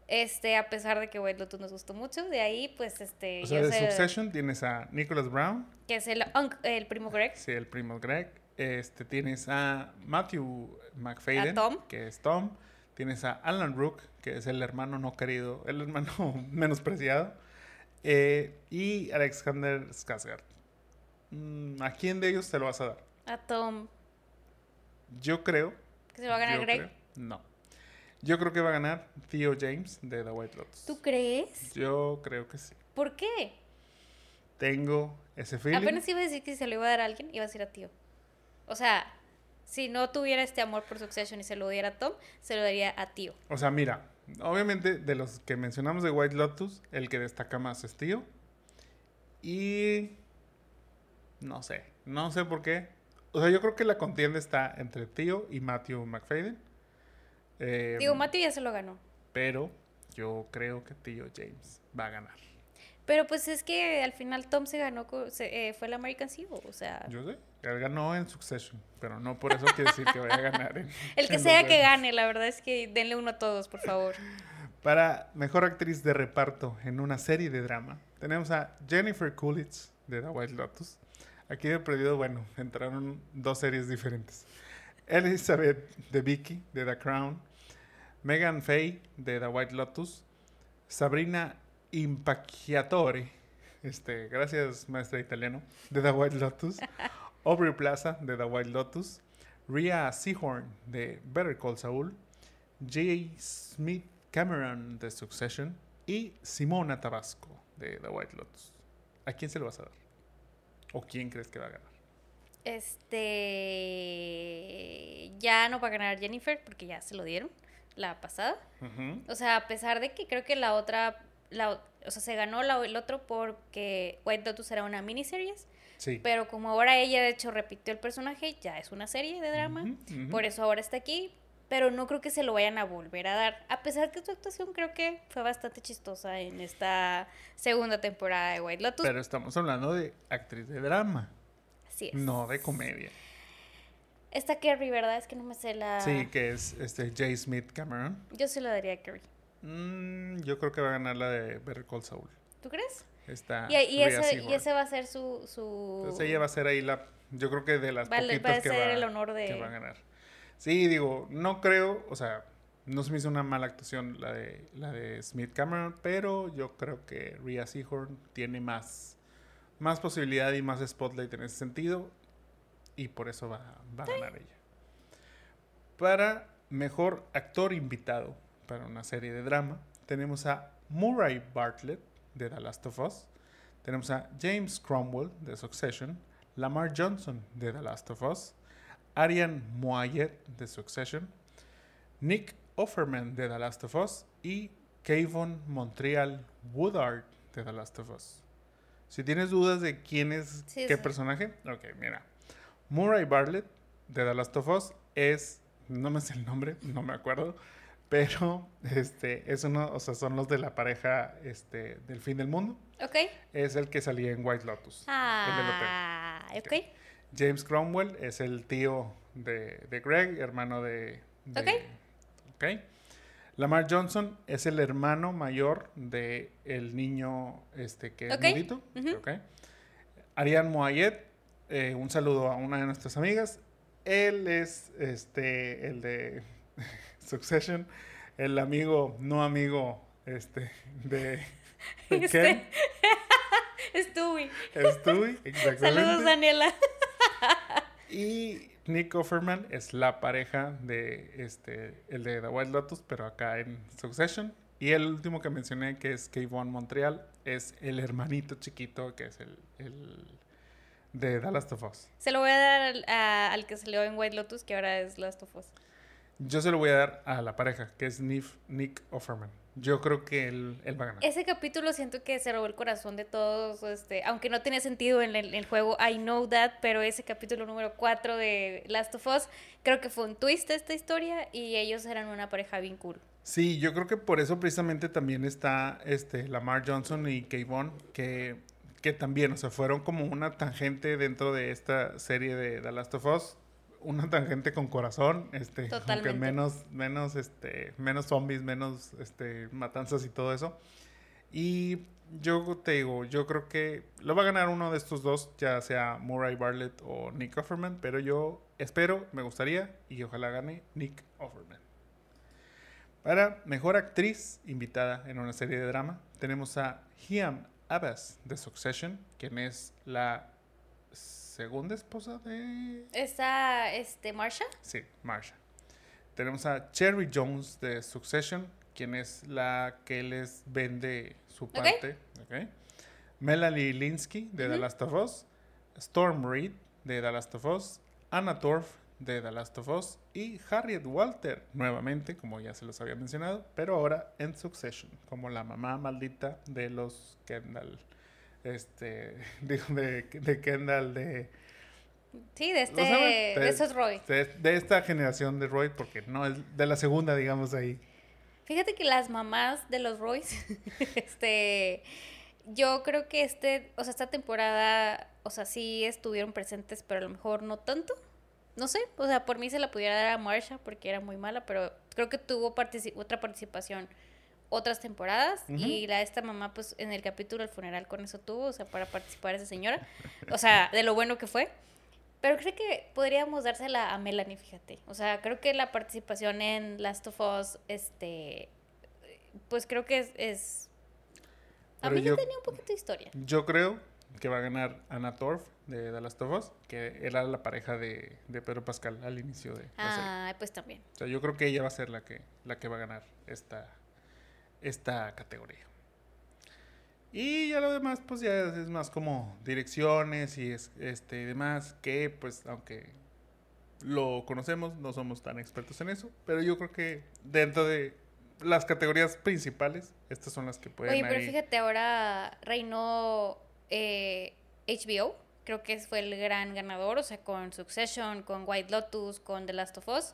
Este, a pesar de que White Lotus nos gustó mucho, de ahí pues este O sea, de Succession tienes a Nicholas Brown, que es el el primo Greg, sí, el primo Greg. Este, tienes a Matthew McFadden, A Tom. que es Tom. Tienes a Alan Rook, que es el hermano no querido, el hermano menospreciado. Eh, y Alexander Skarsgård. Mm, ¿A quién de ellos te lo vas a dar? a Tom, Yo creo. Que se va a ganar yo Greg. creo- no. Yo creo que va a ganar Theo James de The White Lotus. ¿Tú crees? Yo creo que sí. ¿Por qué? Tengo ese feeling. Apenas iba a decir que si se lo iba a dar a alguien, iba a decir a tío. O sea, si no tuviera este amor por Succession y se lo diera a Tom, se lo daría a tío. O sea, mira, obviamente de los que mencionamos de White Lotus, el que destaca más es Tío. Y no sé, no sé por qué. O sea, yo creo que la contienda está entre Tío y Matthew McFadden. Eh, Digo, Matthew ya se lo ganó. Pero yo creo que Tío James va a ganar. Pero pues es que al final Tom se ganó, eh, fue el American Civil, o sea... Yo sé, él ganó en Succession, pero no por eso quiere decir que vaya a ganar. el que sea que gane, la verdad es que denle uno a todos, por favor. Para Mejor Actriz de Reparto en una serie de drama, tenemos a Jennifer Coolidge de The White Lotus. Aquí he perdido, bueno, entraron dos series diferentes. Elizabeth de Vicky de The Crown, Megan Faye de The White Lotus, Sabrina Impacciatore, este, gracias maestra italiano, de The White Lotus, Aubrey Plaza de The White Lotus, Rhea Seahorn de Better Call Saul, J. Smith Cameron de Succession y Simona Tabasco de The White Lotus. ¿A quién se lo vas a dar? ¿O quién crees que va a ganar? Este. Ya no va a ganar Jennifer porque ya se lo dieron la pasada. O sea, a pesar de que creo que la otra o sea, se ganó el otro porque White Lotus era una miniseries. Sí. Pero como ahora ella de hecho repitió el personaje, ya es una serie de drama. Por eso ahora está aquí. Pero no creo que se lo vayan a volver a dar. A pesar que su actuación creo que fue bastante chistosa en esta segunda temporada de White Lotus. Pero estamos hablando de actriz de drama. Sí es. No de comedia. Esta Kerry, ¿verdad? Es que no me sé la... Sí, que es este J. Smith Cameron. Yo se la daría a Kerry. Mm, yo creo que va a ganar la de Better Call Saul. ¿Tú crees? Está y, y, ese, y, ese, va a ser su, su... Entonces ella va a ser ahí la... Yo creo que de las va, poquitas a que, va, el honor de... que va a ganar. Sí, digo, no creo, o sea, no se me hizo una mala actuación la de, la de Smith Cameron, pero yo creo que Rhea Seahorn tiene más, más posibilidad y más spotlight en ese sentido y por eso va, va a ganar ella. Para mejor actor invitado, para una serie de drama. Tenemos a Murray Bartlett de The Last of Us. Tenemos a James Cromwell de Succession. Lamar Johnson de The Last of Us. Arian Moayet de Succession. Nick Offerman de The Last of Us. Y Kayvon Montreal Woodard de The Last of Us. Si tienes dudas de quién es qué personaje, ok, mira. Murray Bartlett de The Last of Us es, no me sé el nombre, no me acuerdo, pero este es uno, o sea, son los de la pareja este del fin del mundo. Ok. Es el que salía en White Lotus. Ah, el ok. James Cromwell es el tío de, de Greg, hermano de, Ok. Ok. Lamar Johnson es el hermano mayor de el niño este que es okay. okay. Ariane Moayet, eh, un saludo a una de nuestras amigas. Él es este el de Succession, el amigo, no amigo, este, de, de este. Stewie. Stewie, exactamente. Saludos, Daniela. Y Nick Offerman es la pareja de este, el de The Wild Lotus, pero acá en Succession. Y el último que mencioné, que es Kayvon Montreal, es el hermanito chiquito, que es el, el de The Last of Us. Se lo voy a dar al, al que salió en White Lotus, que ahora es Last of Us. Yo se lo voy a dar a la pareja, que es Nick Offerman. Yo creo que él, va a ganar. Ese capítulo siento que se robó el corazón de todos, este, aunque no tenía sentido en el, juego I Know That, pero ese capítulo número 4 de Last of Us, creo que fue un twist de esta historia y ellos eran una pareja bien cool. Sí, yo creo que por eso precisamente también está este, Lamar Johnson y Kayvon, que, que también, o sea, fueron como una tangente dentro de esta serie de The Last of Us una tangente con corazón, este, aunque menos, menos, este, menos zombies, menos, este, matanzas y todo eso. Y yo te digo, yo creo que lo va a ganar uno de estos dos, ya sea Murray Bartlett o Nick Offerman, pero yo espero, me gustaría y ojalá gane Nick Offerman. Para mejor actriz invitada en una serie de drama, tenemos a Hiam Abbas de Succession, quien es la segunda esposa de... ¿Está este, Marsha? Sí, Marsha. Tenemos a Cherry Jones de Succession, quien es la que les vende su parte. Okay. Melanie Linsky de The Last of Us. Storm Reed de The Last of Us. Anna Torf de The Last of Us y Harriet Walter, nuevamente, como ya se los había mencionado, pero ahora en Succession, como la mamá maldita de los Kendall, este, digo, de, de Kendall, de... Sí, de este, de, esos Roy. De, esta generación de Roy, porque no es de la segunda, digamos, ahí. Fíjate que las mamás de los Roys, este, yo creo que este, o sea, esta temporada, o sea, sí estuvieron presentes, pero a lo mejor no tanto no sé, o sea, por mí se la pudiera dar a Marsha porque era muy mala, pero creo que tuvo otra participación otras temporadas y la de esta mamá pues en el capítulo del funeral con eso tuvo, o sea, para participar esa señora, o sea, de lo bueno que fue. Pero creo que podríamos dársela a Melanie, fíjate. O sea, creo que la participación en Last of Us, este, pues creo que es... es... A mí yo, tenía un poquito de historia. Yo creo que va a ganar Anna Torf de Last of Us, que era la pareja de, Pedro Pascal al inicio de Ah, pues también. O sea, yo creo que ella va a ser la que, la que va a ganar esta, esta categoría. Y ya lo demás, pues ya es más como direcciones y es, este demás, que pues aunque lo conocemos, no somos tan expertos en eso, pero yo creo que dentro de las categorías principales, estas son las que pueden... Oye, pero fíjate, ahora reinó eh, HBO creo que fue el gran ganador, o sea, con Succession, con White Lotus, con The Last of Us.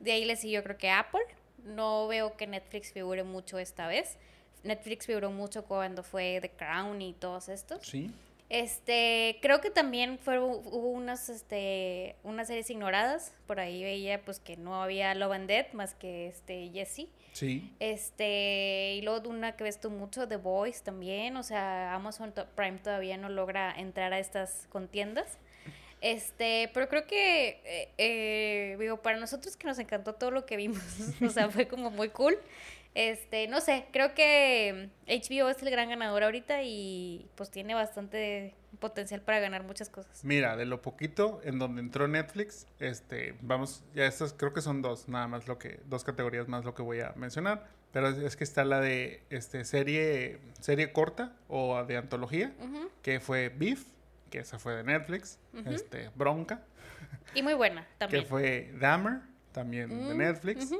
De ahí le siguió creo que Apple. No veo que Netflix figure mucho esta vez. Netflix figuró mucho cuando fue The Crown y todos estos. Sí. Este, creo que también fueron, hubo unas, este, unas series ignoradas. Por ahí veía pues que no había Love and Dead más que este Jesse. Sí. Este, y luego una que ves tú mucho, The Voice también. O sea, Amazon Prime todavía no logra entrar a estas contiendas. Este, pero creo que, eh, eh, digo, para nosotros que nos encantó todo lo que vimos, o sea, fue como muy cool. Este, no sé, creo que HBO es el gran ganador ahorita y pues tiene bastante potencial para ganar muchas cosas. Mira, de lo poquito en donde entró Netflix, este, vamos, ya estas creo que son dos, nada más lo que, dos categorías más lo que voy a mencionar. Pero es, que está la de este serie, serie corta o de antología, que fue Beef, que esa fue de Netflix, este, Bronca. Y muy buena también. Que fue Dahmer, también de mm, Netflix.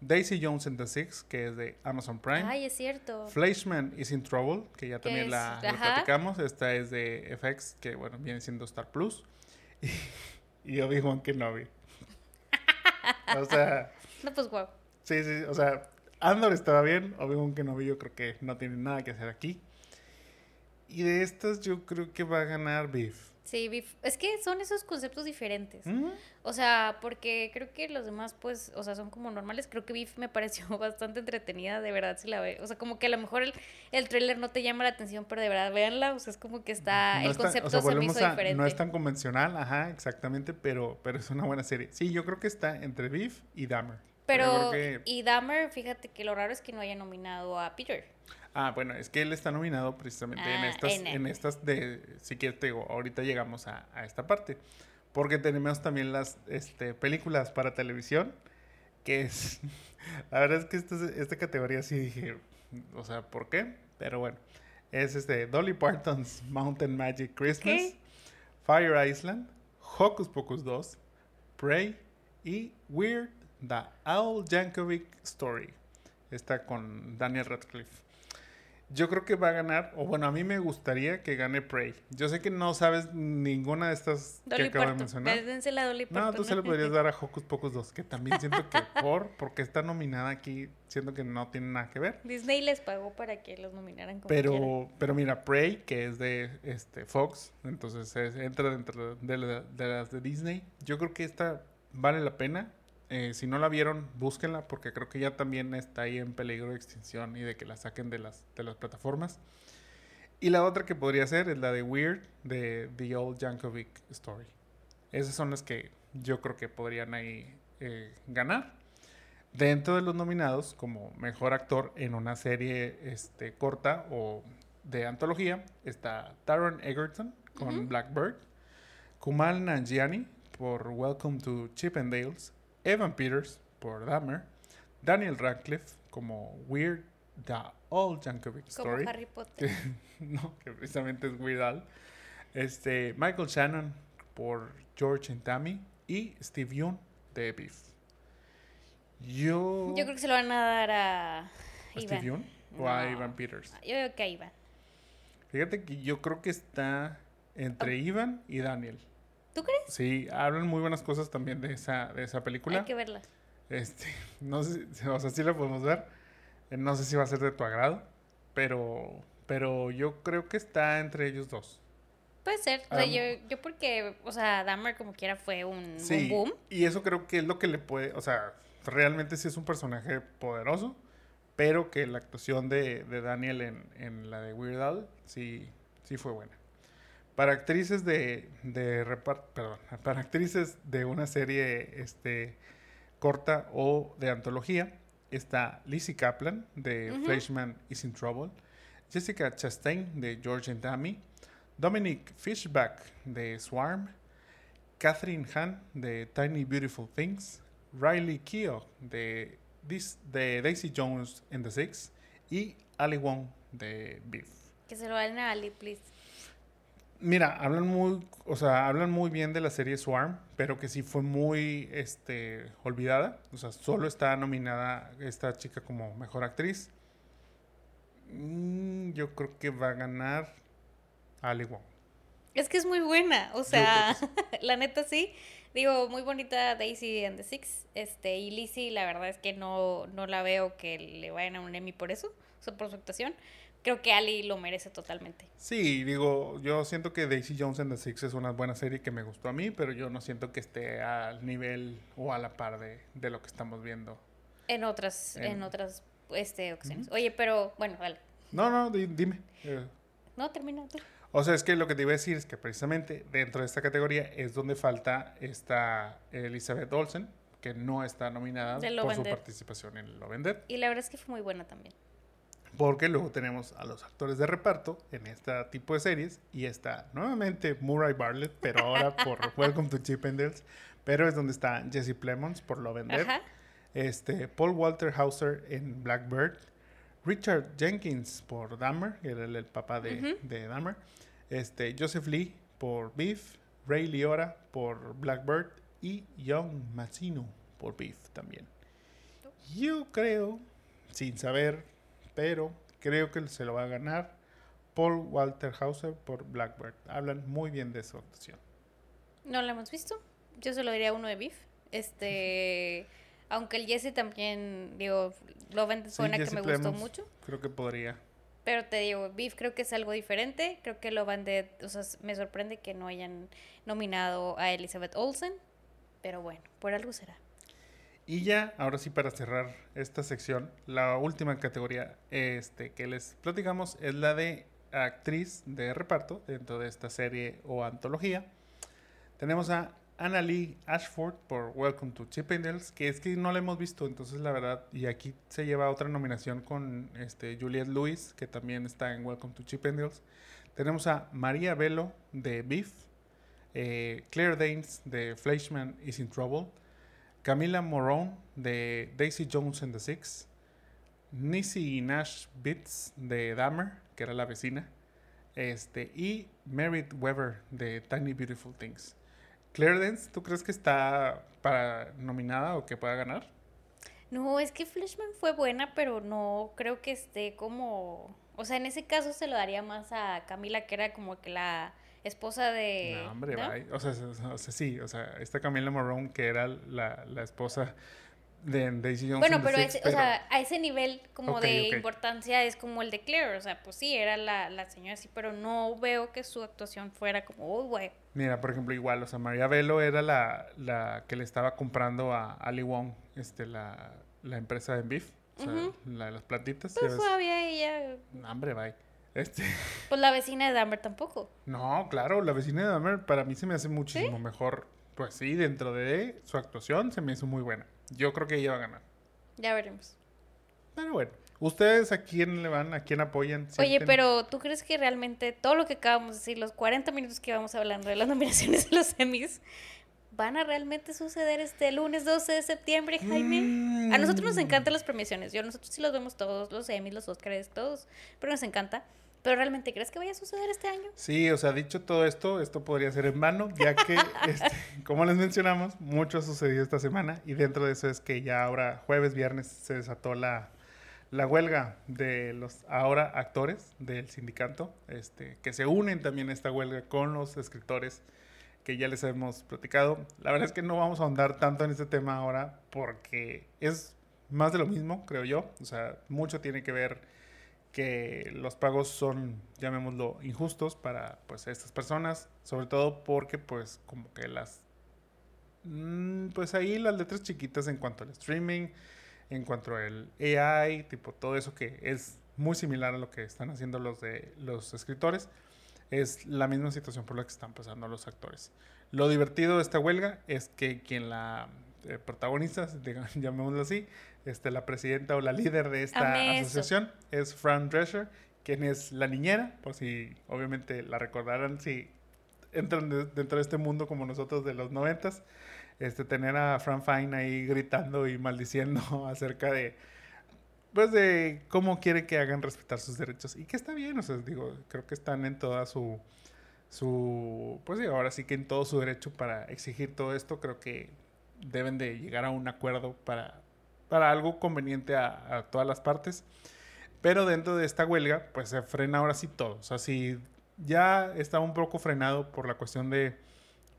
Daisy Jones and the Six, que es de Amazon Prime. Ay, es cierto. Flashman is in Trouble, que ya también la, platicamos. Esta es de FX, que bueno, viene siendo Star Plus. Y, Obi-Wan Kenobi. o sea. No, pues wow. Sí, sí, o sea, Andor estaba bien. Obi-Wan Kenobi yo creo que no tiene nada que hacer aquí. Y de estas yo creo que va a ganar Beef. Sí, es que son esos conceptos diferentes. O sea, porque creo que los demás, pues, o sea, son como normales. Creo que Beef me pareció bastante entretenida, de verdad, si la ve. O sea, como que a lo mejor el, el trailer no te llama la atención, pero de verdad, véanla. O sea, es como que está, el concepto se me hizo diferente. No es tan convencional, ajá, exactamente, pero, pero es una buena serie. Sí, yo creo que está entre Beef y Dahmer. Pero, y Dahmer, fíjate que lo raro es que no haya nominado a Peter. Ah, bueno, es que él está nominado precisamente en ah, estas, en, estas de, si quieres te digo, ahorita llegamos a, esta parte, porque tenemos también las este, películas para televisión, que es, la verdad es que esta, esta categoría sí dije, o sea, ¿por qué? Pero bueno, es este Dolly Parton's Mountain Magic Christmas, Fire Island, Hocus Pocus 2, Prey y Weird, The Owl Yankovic Story. Está con Daniel Radcliffe. Yo creo que va a ganar, o bueno, a mí me gustaría que gane Prey. Yo sé que no sabes ninguna de estas que acabo de mencionar. no, tú se le podrías dar a Hocus Pocus 2, que también siento que por, porque está nominada aquí, siento que no tiene nada que ver. Disney les pagó para que los nominaran como Pero, pero mira, Prey, que es de este Fox, entonces entra dentro de las de Disney. Yo creo que esta vale la pena. Eh, si no la vieron, búsquenla porque creo que ya también está ahí en peligro de extinción y de que la saquen de las, de las plataformas. Y la otra que podría ser es la de Weird, de The Old Jankovic Story. Esas son las que yo creo que podrían ahí eh, ganar. Dentro de los nominados como mejor actor en una serie este, corta o de antología está Taron Egerton con Blackbird, Kumal Nanjiani por Welcome to Chippendales Evan Peters por Dahmer, Daniel Radcliffe como Weird The Old Jankovic Story. Como Harry Potter. no, que precisamente es Weird Al. Este, Michael Shannon por George and Tammy, y Steve Young de Beef. Yo... Yo creo que se lo van a dar a, ¿A Ivan. Steve Young o a Ivan Peters? Yo creo que a Iván. Fíjate que yo creo que está entre Ivan y Daniel. ¿Tú crees? Sí, hablan muy buenas cosas también de esa, de esa película. Hay que verla. Este, no sé, o sea, sí la podemos ver. Eh, No sé si va a ser de tu agrado, pero, pero yo creo que está entre ellos dos. Puede ser. O sea, yo, yo porque, o sea, Dahmer como quiera fue un Sí, boom boom. y eso creo que es lo que le puede, o sea, realmente sí es un personaje poderoso, pero que la actuación de, de Daniel en, en la de Weird Al sí, sí fue buena. Para actrices de, de perdón, para actrices de una serie este, corta o de antología, está Lizzie Kaplan de Ujú. Fleischman is in Trouble, Jessica Chastain de George and Tammy, Dominic Fishback de Swarm, Catherine Hahn de Tiny Beautiful Things, Riley Keough de, This- de Daisy Jones and the Six y Ali Wong de Beef. Que se lo den a Ali, please. Mira, hablan muy, o sea, hablan muy bien de la serie Swarm, pero que sí fue muy, este, olvidada. O sea, solo está nominada esta chica como mejor actriz. Mm, yo creo que va a ganar Ali Wong. Es que es muy buena, o sea, la neta sí. Digo, muy bonita Daisy and the Six. Este, y Lizzie, la verdad es que no, no la veo que le vayan a un Emmy por eso, o sea, por su actuación. Creo que Ali lo merece totalmente. Sí, digo, yo siento que Daisy Jones and the Six es una buena serie que me gustó a mí, pero yo no siento que esté al nivel o a la par de, de lo que estamos viendo. En otras, en, En- otras este, ocasiones. Oye, pero bueno, dale. No, no, di- dime. Eh, No, termina tú. O sea, es que lo que te iba a decir es que precisamente dentro de esta categoría es donde falta esta Elizabeth Olsen, que no está nominada por su participación en Love and Death. Y la verdad es que fue muy buena también. Porque luego tenemos a los actores de reparto en este tipo de series y está nuevamente Murray Bartlett, pero ahora por Welcome to Chippendales, pero es donde está Jesse Plemons por Love and Death, este, Paul Walter Hauser en Blackbird, Richard Jenkins por Dahmer, que era el, el papá de, de Dahmer, este, Joseph Lee por Beef, Ray Liotta por Blackbird y Young Mazzino por Beef también. Yo creo, sin saber, pero creo que se lo va a ganar Paul Walter Hauser por Blackbird. Hablan muy bien de su actuación. No la hemos visto. Yo se lo diría uno de Beef. Este. Aunque el Jesse también, digo, Love and Death Sí, que me gustó mucho. Creo que podría. Pero te digo, Beef creo que es algo diferente. Creo que Love and Death, o sea, me sorprende que no hayan nominado a Elizabeth Olsen. Pero bueno, por algo será. Y ya, ahora sí para cerrar esta sección, la última categoría este, que les platicamos es la de actriz de reparto dentro de esta serie o antología. Tenemos a Annalie Ashford por Welcome to Chippendales, que es que no la hemos visto, entonces la verdad, y aquí se lleva otra nominación con este, Juliette Lewis, que también está en Welcome to Chippendales. Tenemos a María Velo de Beef, eh, Claire Danes de Fleischman is in Trouble, Camila Morone de Daisy Jones and the Six, Nisi Nash Bitts de Dahmer, que era la vecina, este, y Merritt Weber de Tiny Beautiful Things. Claire Danes, ¿tú crees que está para nominada o que pueda ganar? No, es que Fleshman fue buena, pero no creo que esté como. O sea, en ese caso se lo daría más a Camila, que era como que la esposa de. no, hombre, ¿no? bye. O sea, o sea, sí, o sea, esta Camila Morone, que era la, la esposa de Daisy Jones Bueno, pero, Six, o sea, a ese nivel como de importancia es como el de Claire. O sea, pues sí, era la, la señora así, pero no veo que su actuación fuera como, uy, güey. Mira, por ejemplo, igual, o sea, María Velo era la, la que le estaba comprando a Ali Wong, este, la, la empresa de Beef, o sea, la de las platitas. Pues todavía ella. No, hombre, bye. Este, Pues la vecina de Dahmer tampoco. no, claro, la vecina de Dahmer para mí se me hace muchísimo mejor. Pues sí, dentro de su actuación se me hizo muy buena. Yo creo que ella va a ganar. Ya veremos. Pero bueno, ¿ustedes a quién le van? ¿A quién apoyan? Oye, ¿Sienten- pero ¿tú crees que realmente todo lo que acabamos de decir, los 40 minutos que íbamos hablando de las nominaciones de los Emmys, van a realmente suceder este lunes 12 de septiembre, Jaime? A nosotros nos Mm. encantan las premiaciones. Yo, nosotros sí los vemos todos, los Emmys, los Oscars, todos. Pero nos encanta. ¿Pero realmente crees que vaya a suceder este año? Sí, o sea, dicho todo esto, esto podría ser en vano, ya que, este, como les mencionamos, mucho ha sucedido esta semana y dentro de eso es que ya ahora, jueves, viernes, se desató la, la huelga de los ahora actores del sindicato, este, que se unen también a esta huelga con los escritores que ya les hemos platicado. La verdad es que no vamos a ahondar tanto en este tema ahora porque es más de lo mismo, creo yo. O sea, mucho tiene que ver que los pagos son, llamémoslo, injustos para pues estas personas, sobre todo porque pues como que las mm, pues ahí las letras chiquitas en cuanto al streaming, en cuanto al AI, tipo todo eso que es muy similar a lo que están haciendo los de los escritores es la misma situación por la que están pasando los actores. Lo divertido de esta huelga es que quien la eh, protagonista, llamémoslo así, este, la presidenta o la líder de esta asociación es Fran Drescher, quien es la niñera, por si obviamente la recordarán si entran dentro de este mundo como nosotros de los noventas, este, tener a Fran Fine ahí gritando y maldiciendo acerca de pues de cómo quiere que hagan respetar sus derechos. Y que está bien, o sea, digo, creo que están en toda su su pues digo, ahora sí que en todo su derecho para exigir todo esto, creo que deben de llegar a un acuerdo para para algo conveniente a, todas las partes. Pero dentro de esta huelga, pues se frena ahora sí todo. O sea, si ya estaba un poco frenado por la cuestión de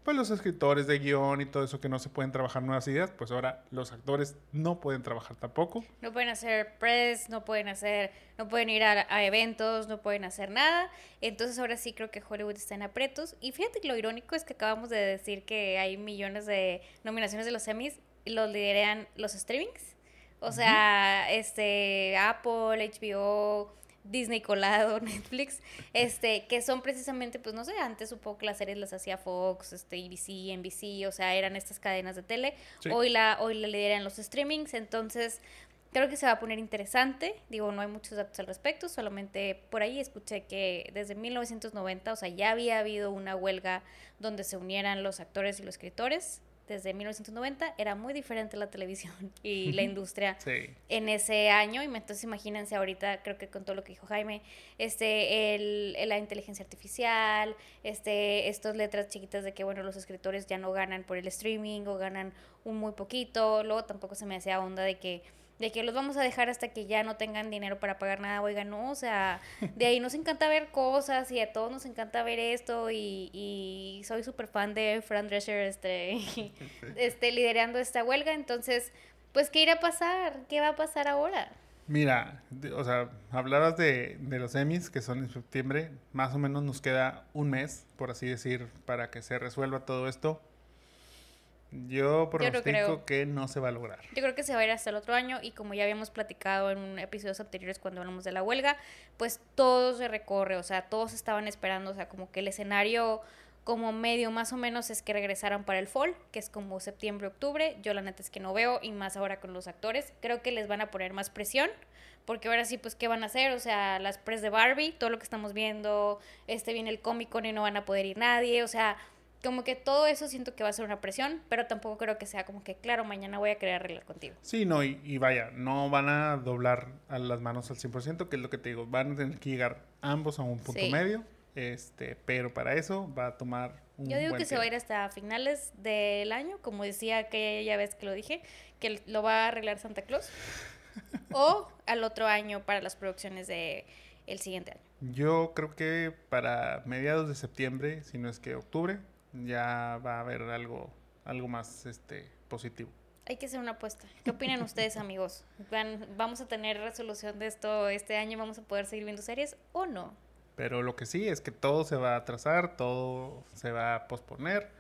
pues los escritores de guion y todo eso que no se pueden trabajar nuevas ideas, pues ahora los actores no pueden trabajar tampoco. No pueden hacer press, no pueden hacer, no pueden ir a, eventos, no pueden hacer nada. Entonces ahora sí creo que Hollywood está en apretos. Y fíjate que lo irónico es que acabamos de decir que hay millones de nominaciones de los Emmys y los lideran los streamings. O sea, este Apple, HBO, Disney colado, Netflix, este, que son precisamente, pues no sé, antes supongo que las series las hacía Fox, este, ABC, NBC, o sea, eran estas cadenas de tele. Hoy la, hoy la lideran los streamings, entonces creo que se va a poner interesante. Digo, no hay muchos datos al respecto, solamente por ahí escuché que desde 1990, o sea, ya había habido una huelga donde se unieran los actores y los escritores desde 1990 era muy diferente la televisión y la industria en ese año. Y entonces imagínense ahorita, creo que con todo lo que dijo Jaime, este, el, la inteligencia artificial, este, estas letras chiquitas de que, bueno, los escritores ya no ganan por el streaming o ganan un muy poquito. Luego tampoco se me hacía onda de que de que los vamos a dejar hasta que ya no tengan dinero para pagar nada, oigan, no, o sea, de ahí nos encanta ver cosas y a todos nos encanta ver esto y, y soy súper fan de Fran Drescher, este, este, liderando esta huelga, entonces, pues, ¿qué irá a pasar? ¿Qué va a pasar ahora? Mira, o sea, hablabas de, de los Emmys que son en septiembre, más o menos nos queda un mes, por así decir, para que se resuelva todo esto. Yo pronostico que no se va a lograr. Yo creo que se va a ir hasta el otro año y como ya habíamos platicado en episodios anteriores cuando hablamos de la huelga, pues todo se recorre, o sea, todos estaban esperando, o sea, como que el escenario como medio más o menos es que regresaran para el fall, que es como septiembre, octubre. Yo la neta es que no veo y más ahora con los actores. Creo que les van a poner más presión porque ahora sí, pues, ¿qué van a hacer? O sea, las pres de Barbie, todo lo que estamos viendo, este viene el Comic Con y no van a poder ir nadie, o sea, como que todo eso siento que va a ser una presión, pero tampoco creo que sea como que, claro, mañana voy a querer arreglar contigo. Sí, no, y, vaya, no van a doblar a las manos al 100%, que es lo que te digo, van a tener que llegar ambos a un punto medio, este, pero para eso va a tomar un Yo digo que se va a ir hasta finales del año, como decía aquella vez que lo dije, que lo va a arreglar Santa Claus, o al otro año para las producciones de el siguiente año. Yo creo que para mediados de septiembre, si no es que octubre, ya va a haber algo, algo más este, positivo. Hay que hacer una apuesta. ¿Qué opinan ustedes, amigos? ¿Vamos a tener resolución de esto este año? ¿Vamos a poder seguir viendo series o no? Pero lo que sí es que todo se va a atrasar, todo se va a posponer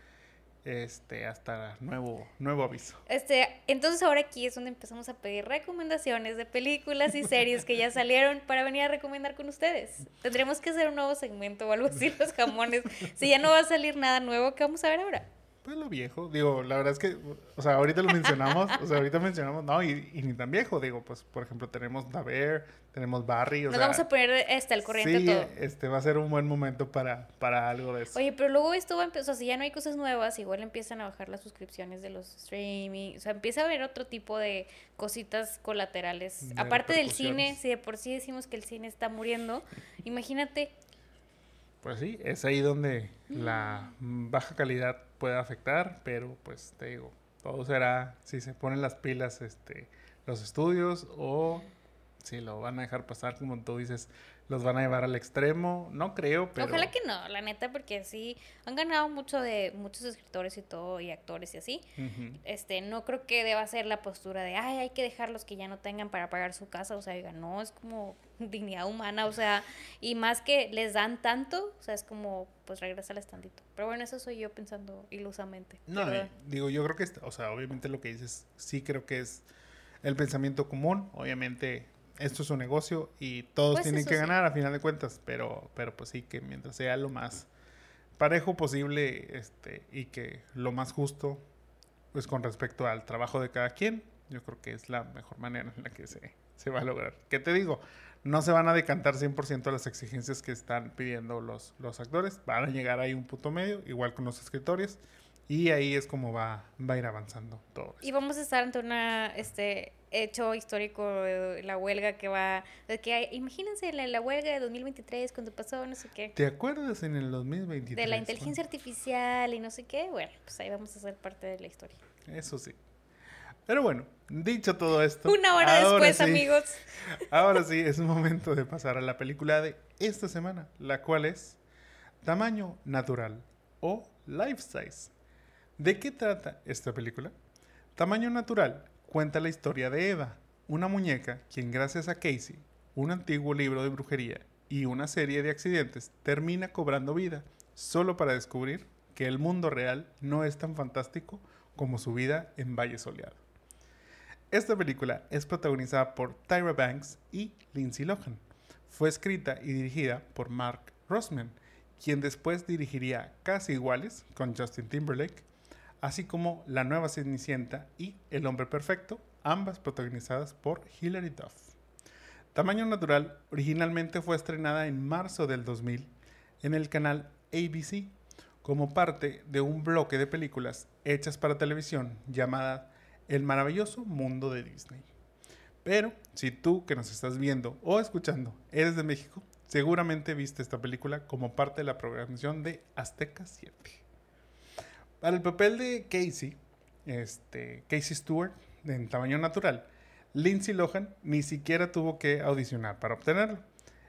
este hasta nuevo nuevo aviso. Este, entonces ahora aquí es donde empezamos a pedir recomendaciones de películas y series que ya salieron para venir a recomendar con ustedes. Tendremos que hacer un nuevo segmento o algo así los jamones. Si ya no va a salir nada nuevo, ¿qué vamos a ver ahora? Pues lo viejo, digo, la verdad es que, o sea, ahorita lo mencionamos, o sea, ahorita mencionamos, no, y, ni tan viejo, digo, pues, por ejemplo, tenemos Daver, tenemos Barry, o Nos vamos a poner este, al corriente sí, todo. este va a ser un buen momento para, para algo de eso. Oye, pero luego esto va a empezar, o sea, si ya no hay cosas nuevas, igual empiezan a bajar las suscripciones de los streaming, o sea, empieza a haber otro tipo de cositas colaterales. Aparte del cine, si de por sí decimos que el cine está muriendo, imagínate pues sí, es ahí donde la baja calidad puede afectar, pero pues te digo, todo será si se ponen las pilas este los estudios o si lo van a dejar pasar como tú dices los van a llevar al extremo. No creo, pero... Ojalá que no, la neta, porque sí, han ganado mucho de muchos escritores y todo, y actores y así. Este, no creo que deba ser la postura de, ay, hay que dejarlos que ya no tengan para pagar su casa. O sea, diga, no, es como dignidad humana, o sea, y más que les dan tanto, o sea, es como, pues regresales tantito. Pero bueno, eso soy yo pensando ilusamente. No, digo, yo creo que, o sea, obviamente lo que dices, sí creo que es el pensamiento común, obviamente esto es un negocio y todos pues tienen que ganar a final de cuentas, pero, pero pues sí, que mientras sea lo más parejo posible este, y que lo más justo, pues con respecto al trabajo de cada quien, yo creo que es la mejor manera en la que se, se va a lograr. ¿Qué te digo? No se van a decantar 100% a las exigencias que están pidiendo los, los actores, van a llegar ahí un punto medio, igual con los escritores. Y ahí es como va, va a ir avanzando todo. Y vamos a estar ante una este hecho histórico, la huelga que va, que imagínense la, la, huelga de 2023 cuando pasó no sé qué. ¿Te acuerdas en el 2023? De la inteligencia artificial y no sé qué, bueno, pues ahí vamos a ser parte de la historia. Eso sí. Pero bueno, dicho todo esto. Una hora después, amigos. Ahora sí, es momento de pasar a la película de esta semana, la cual es Tamaño Natural o Life Size. ¿De qué trata esta película? Tamaño Natural cuenta la historia de Eva, una muñeca quien gracias a Casey, un antiguo libro de brujería y una serie de accidentes termina cobrando vida solo para descubrir que el mundo real no es tan fantástico como su vida en Valle Soleado. Esta película es protagonizada por Tyra Banks y Lindsay Lohan. Fue escrita y dirigida por Mark Rossman, quien después dirigiría Casi Iguales con Justin Timberlake así como La nueva Cenicienta y El hombre perfecto, ambas protagonizadas por Hilary Duff. Tamaño Natural originalmente fue estrenada en marzo del 2000 en el canal ABC como parte de un bloque de películas hechas para televisión llamada El maravilloso mundo de Disney. Pero si tú que nos estás viendo o escuchando eres de México, seguramente viste esta película como parte de la programación de Azteca 7. Para el papel de Casey, este, Casey Stewart, en tamaño natural, Lindsay Lohan ni siquiera tuvo que audicionar para obtenerlo.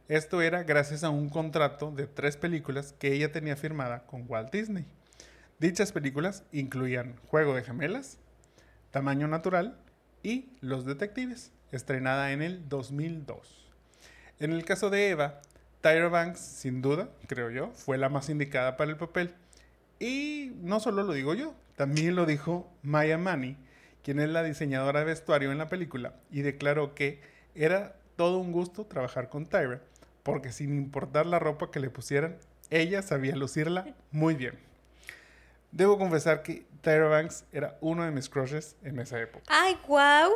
Esto era gracias a un contrato de tres películas que ella tenía firmada con Walt Disney. Dichas películas incluían Juego de Gemelas, Tamaño Natural y Los Detectives, estrenada en el 2002. En el caso de Eva, Tyra Banks, sin duda, creo yo, fue la más indicada para el papel y no solo lo digo yo, también lo dijo Maya Mani, quien es la diseñadora de vestuario en la película, y declaró que era todo un gusto trabajar con Tyra, porque sin importar la ropa que le pusieran, ella sabía lucirla muy bien. Debo confesar que Tyra Banks era uno de mis crushes en esa época. ¡Ay, wow!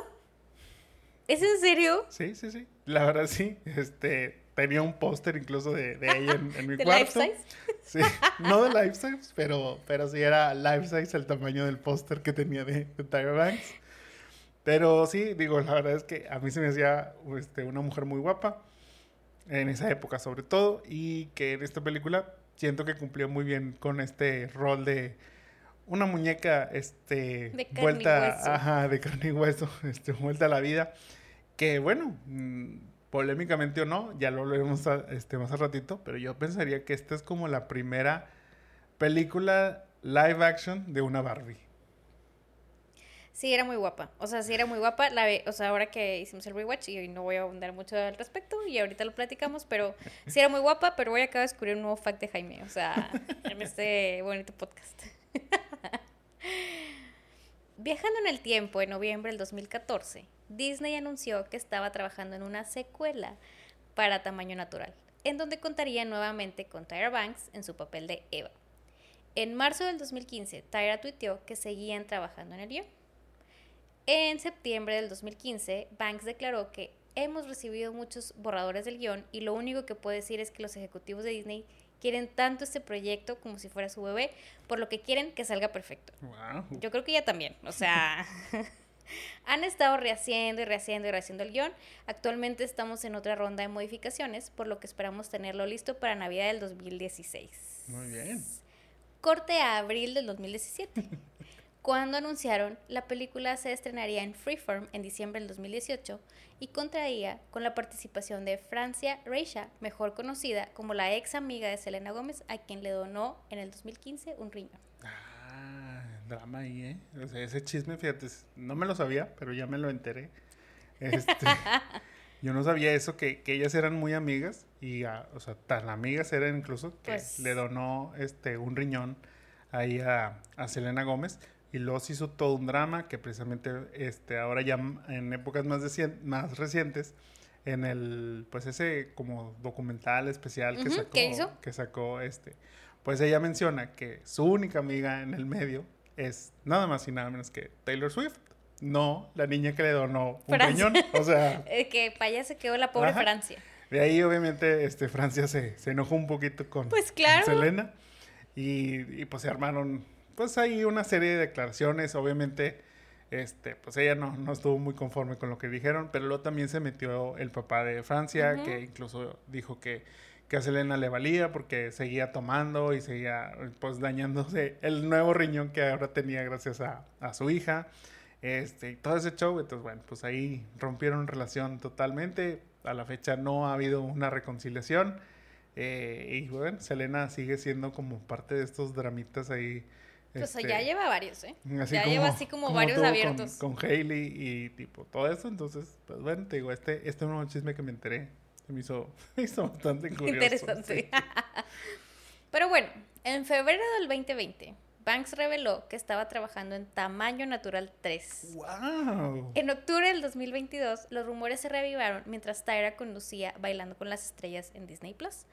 ¿Es en serio? Sí, sí, sí. La verdad sí. Este, tenía un póster incluso de, ella en, mi cuarto. Life size? Sí, no de life size, pero, pero sí era life size el tamaño del póster que tenía de, Tyra Banks. Pero sí, digo, la verdad es que a mí se me hacía este, una mujer muy guapa, en esa época sobre todo, y que en esta película siento que cumplió muy bien con este rol de una muñeca este de vuelta ajá, de carne y hueso, este, vuelta a la vida, que bueno, mm, polémicamente o no, ya lo veremos este, más al ratito, pero yo pensaría que esta es como la primera película live action de una Barbie. Sí, era muy guapa. O sea, sí era muy guapa. La o sea, ahora que hicimos el rewatch, y no voy a abundar mucho al respecto, y ahorita lo platicamos, pero sí era muy guapa, pero voy a acabar de descubrir un nuevo fact de Jaime. O sea, en este bonito podcast. Viajando en el tiempo, en noviembre del 2014, Disney anunció que estaba trabajando en una secuela para tamaño natural, en donde contaría nuevamente con Tyra Banks en su papel de Eva. En marzo del 2015, Tyra tuiteó que seguían trabajando en el guion. En septiembre del 2015, Banks declaró que hemos recibido muchos borradores del guion y lo único que puedo decir es que los ejecutivos de Disney quieren tanto este proyecto como si fuera su bebé, por lo que quieren que salga perfecto. Yo creo que ella también, o sea, han estado rehaciendo y rehaciendo y rehaciendo el guion. Actualmente estamos en otra ronda de modificaciones, por lo que esperamos tenerlo listo para Navidad del 2016. Muy bien. Corte a abril del 2017. cuando anunciaron la película se estrenaría en Freeform en diciembre del 2018 y contraía con la participación de Francia Reisha, mejor conocida como la ex amiga de Selena Gómez, a quien le donó en el 2015 un riñón. Ah, drama ahí, ¿eh? O sea, ese chisme, fíjate, no me lo sabía, pero ya me lo enteré. Este, yo no sabía eso, que, que, ellas eran muy amigas y, o sea, tan amigas eran incluso que pues le donó este, un riñón ahí a, a Selena Gómez y se hizo todo un drama que precisamente este, ahora ya en épocas más, más recientes, en el, pues ese como documental especial que sacó, que sacó este, pues ella menciona que su única amiga en el medio es nada más y nada menos que Taylor Swift. No, la niña que le donó un riñón. O sea. que para allá se quedó la pobre Francia. De ahí, obviamente, este, Francia se, se enojó un poquito con, pues claro. Selena. Y, y, pues se armaron pues hay una serie de declaraciones, obviamente, este, pues ella no, no, estuvo muy conforme con lo que dijeron, pero luego también se metió el papá de Francia, que incluso dijo que, que, a Selena le valía porque seguía tomando y seguía pues dañándose el nuevo riñón que ahora tenía gracias a, a su hija. Este, y todo ese show, entonces bueno, pues ahí rompieron relación totalmente. A la fecha no ha habido una reconciliación. Eh, y bueno, Selena sigue siendo como parte de estos dramitas ahí pues ya lleva varios, ¿eh? ya lleva así como, varios abiertos. Con, con, Hailey y tipo todo eso. Entonces, pues bueno, te digo, este, este nuevo chisme que me enteré se me hizo, hizo bastante curioso. Interesante. Pero bueno, en febrero del 2020, Banks reveló que estaba trabajando en Tamaño Natural 3. ¡Wow! En octubre del 2022, los rumores se reavivaron mientras Tyra conducía Bailando con las Estrellas en Disney Plus.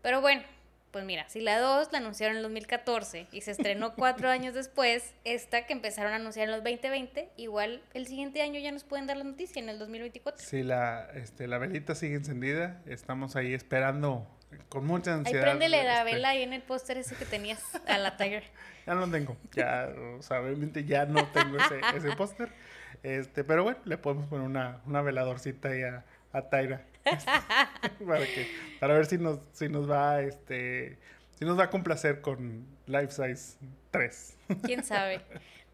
Pero bueno, pues mira, si la 2 la anunciaron en el 2014 y se estrenó cuatro años después, esta que empezaron a anunciar en los 2020, igual el siguiente año ya nos pueden dar la noticia en el 2024. Sí, la, este, la velita sigue encendida, estamos ahí esperando con mucha ansiedad. Ahí préndele la este vela ahí en el póster ese que tenías a la Tiger. ya no lo tengo, ya, o sea, obviamente ya no tengo ese, ese póster, este, pero bueno, le podemos poner una, una veladorcita ahí a, a Tyra. Para, que, para ver si nos, si nos va este si nos va a complacer con Life Size 3. Quién sabe.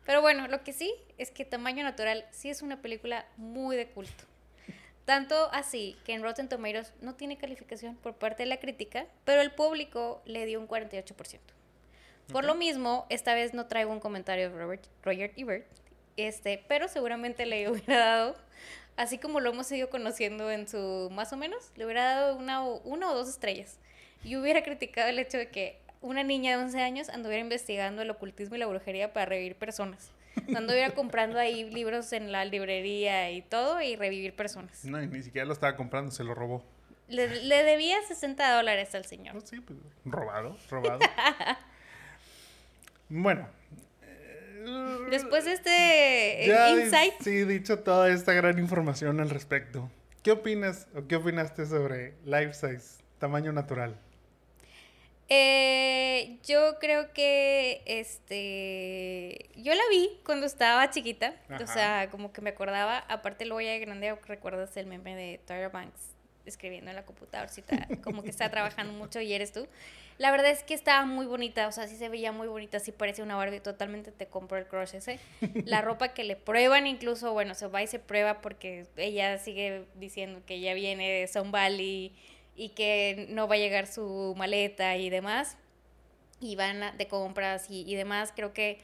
Pero bueno, lo que sí es que Tamaño Natural sí es una película muy de culto. Tanto así que en Rotten Tomatoes no tiene calificación por parte de la crítica, pero el público le dio un 48%. Por lo mismo, esta vez no traigo un comentario de Robert, Roger Ebert, este, pero seguramente le hubiera dado así como lo hemos seguido conociendo en su más o menos, le hubiera dado una o, una o dos estrellas. Y hubiera criticado el hecho de que una niña de 11 años anduviera investigando el ocultismo y la brujería para revivir personas. Anduviera comprando ahí libros en la librería y todo y revivir personas. No, ni siquiera lo estaba comprando, se lo robó. Le, debía 60 dólares al señor. sí, pues, robado, robado. bueno, Después de este eh, insight. Sí, dicho toda esta gran información al respecto. ¿Qué opinas o qué opinaste sobre Life Size, tamaño natural? Eh, yo creo que este yo la vi cuando estaba chiquita, o sea, como que me acordaba, aparte luego ya de grande recuerdas el meme de Tyra Banks escribiendo en la computadorcita, como que está trabajando mucho y eres tú. La verdad es que estaba muy bonita, o sea, sí se veía muy bonita, sí parecía una Barbie, totalmente te compro el crush ese. La ropa que le prueban incluso, bueno, se va y se prueba porque ella sigue diciendo que ya viene de Sun Valley y que no va a llegar su maleta y demás. Y van de compras y, y demás, creo que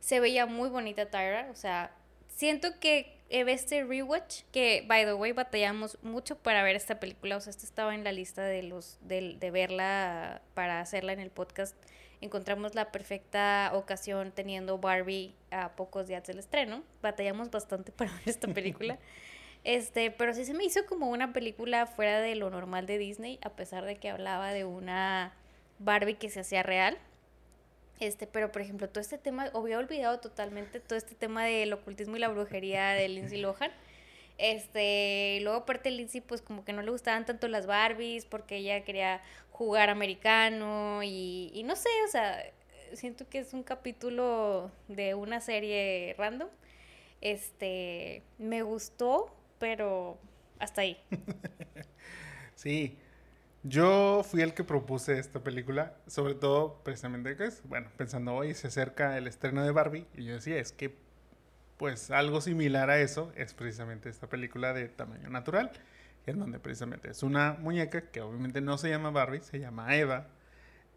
se veía muy bonita Tyra, o sea, siento que este rewatch, que by the way batallamos mucho para ver esta película, o sea, esta estaba en la lista de los de, de verla para hacerla en el podcast. Encontramos la perfecta ocasión teniendo Barbie a pocos días del estreno. Batallamos bastante para ver esta película. Este, pero sí se me hizo como una película fuera de lo normal de Disney, a pesar de que hablaba de una Barbie que se hacía real. Este, pero por ejemplo, todo este tema, había olvidado totalmente todo este tema del ocultismo y la brujería de Lindsay Lohan. Este, y luego aparte Lindsay pues como que no le gustaban tanto las Barbies porque ella quería jugar americano y, y no sé, o sea, siento que es un capítulo de una serie random. Este, me gustó, pero hasta ahí. sí, yo fui el que propuse esta película, sobre todo precisamente que es, bueno, pensando hoy se acerca el estreno de Barbie y yo decía, es que pues algo similar a eso es precisamente esta película de tamaño natural, en donde precisamente es una muñeca que obviamente no se llama Barbie, se llama Eva,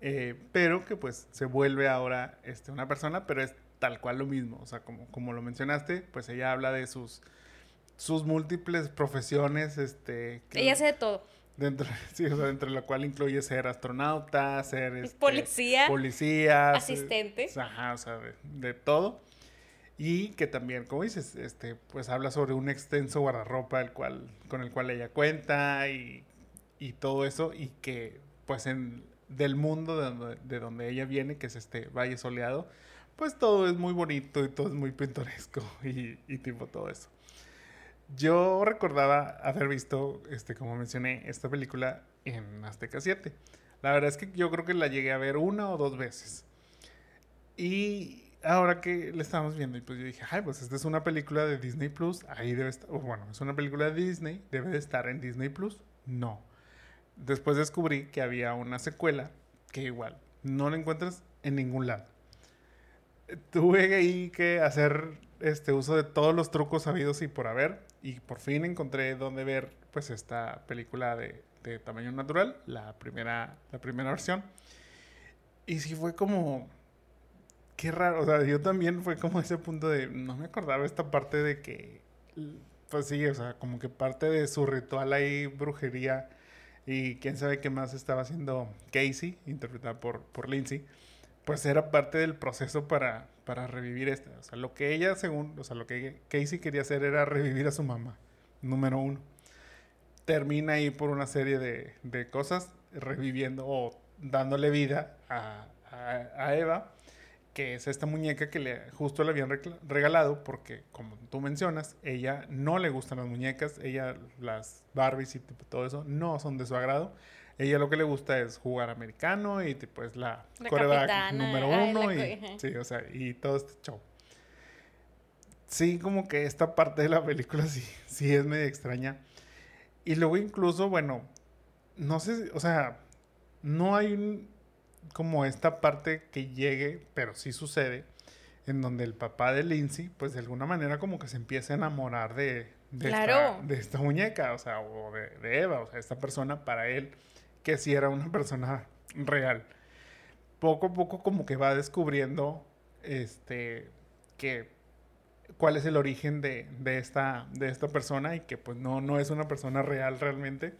eh, pero que pues se vuelve ahora este, una persona, pero es tal cual lo mismo, o sea, como, como lo mencionaste, pues ella habla de sus, sus múltiples profesiones, este... ella hace de todo. Dentro, sí, o sea, dentro de la cual incluye ser astronauta, ser este, policía, policía, asistente, ajá, o sea, de, de, todo. Y que también, como dices, este, pues habla sobre un extenso guardarropa el cual, con el cual ella cuenta y, y todo eso, y que pues en del mundo de donde, de donde, ella viene, que es este Valle Soleado, pues todo es muy bonito y todo es muy pintoresco y, y tipo todo eso. Yo recordaba haber visto, este, como mencioné, esta película en Azteca 7. La verdad es que yo creo que la llegué a ver una o dos veces. Y ahora que le estamos viendo, y pues yo dije, ay, pues esta es una película de Disney Plus, ahí debe estar, bueno, es una película de Disney, debe de estar en Disney Plus. No, después descubrí que había una secuela que igual no la encuentras en ningún lado. Tuve ahí que hacer este uso de todos los trucos sabidos y por haber y por fin encontré donde ver pues esta película de, de tamaño natural, la primera, la primera versión. Y sí fue como qué raro, o sea, yo también fue como ese punto de no me acordaba esta parte de que pues sí, o sea, como que parte de su ritual ahí brujería y quién sabe qué más estaba haciendo Casey, interpretada por, por Lindsay, pues era parte del proceso para, para revivir esta. O sea, lo que ella, según, o sea, lo que Casey quería hacer era revivir a su mamá, número uno. Termina ahí por una serie de, de cosas, reviviendo o dándole vida a, a, a Eva que es esta muñeca que le, justo le habían regalado porque, como tú mencionas, ella no le gustan las muñecas, ella las Barbies y todo eso no son de su agrado. Ella lo que le gusta es jugar americano y tipo es la, la número uno y, sí, o sea, y todo este show. Sí, como que esta parte de la película sí, sí es medio extraña. Y luego incluso, bueno, no sé, o sea, no hay un como esta parte que llegue, pero sí sucede, en donde el papá de Lindsay, pues de alguna manera como que se empieza a enamorar de, de, esta, de esta, muñeca, o sea, o de, Eva, o sea, esta persona para él, que sí era una persona real. Poco a poco como que va descubriendo, este, que cuál es el origen de, de, esta, de esta persona y que pues no, no es una persona real realmente.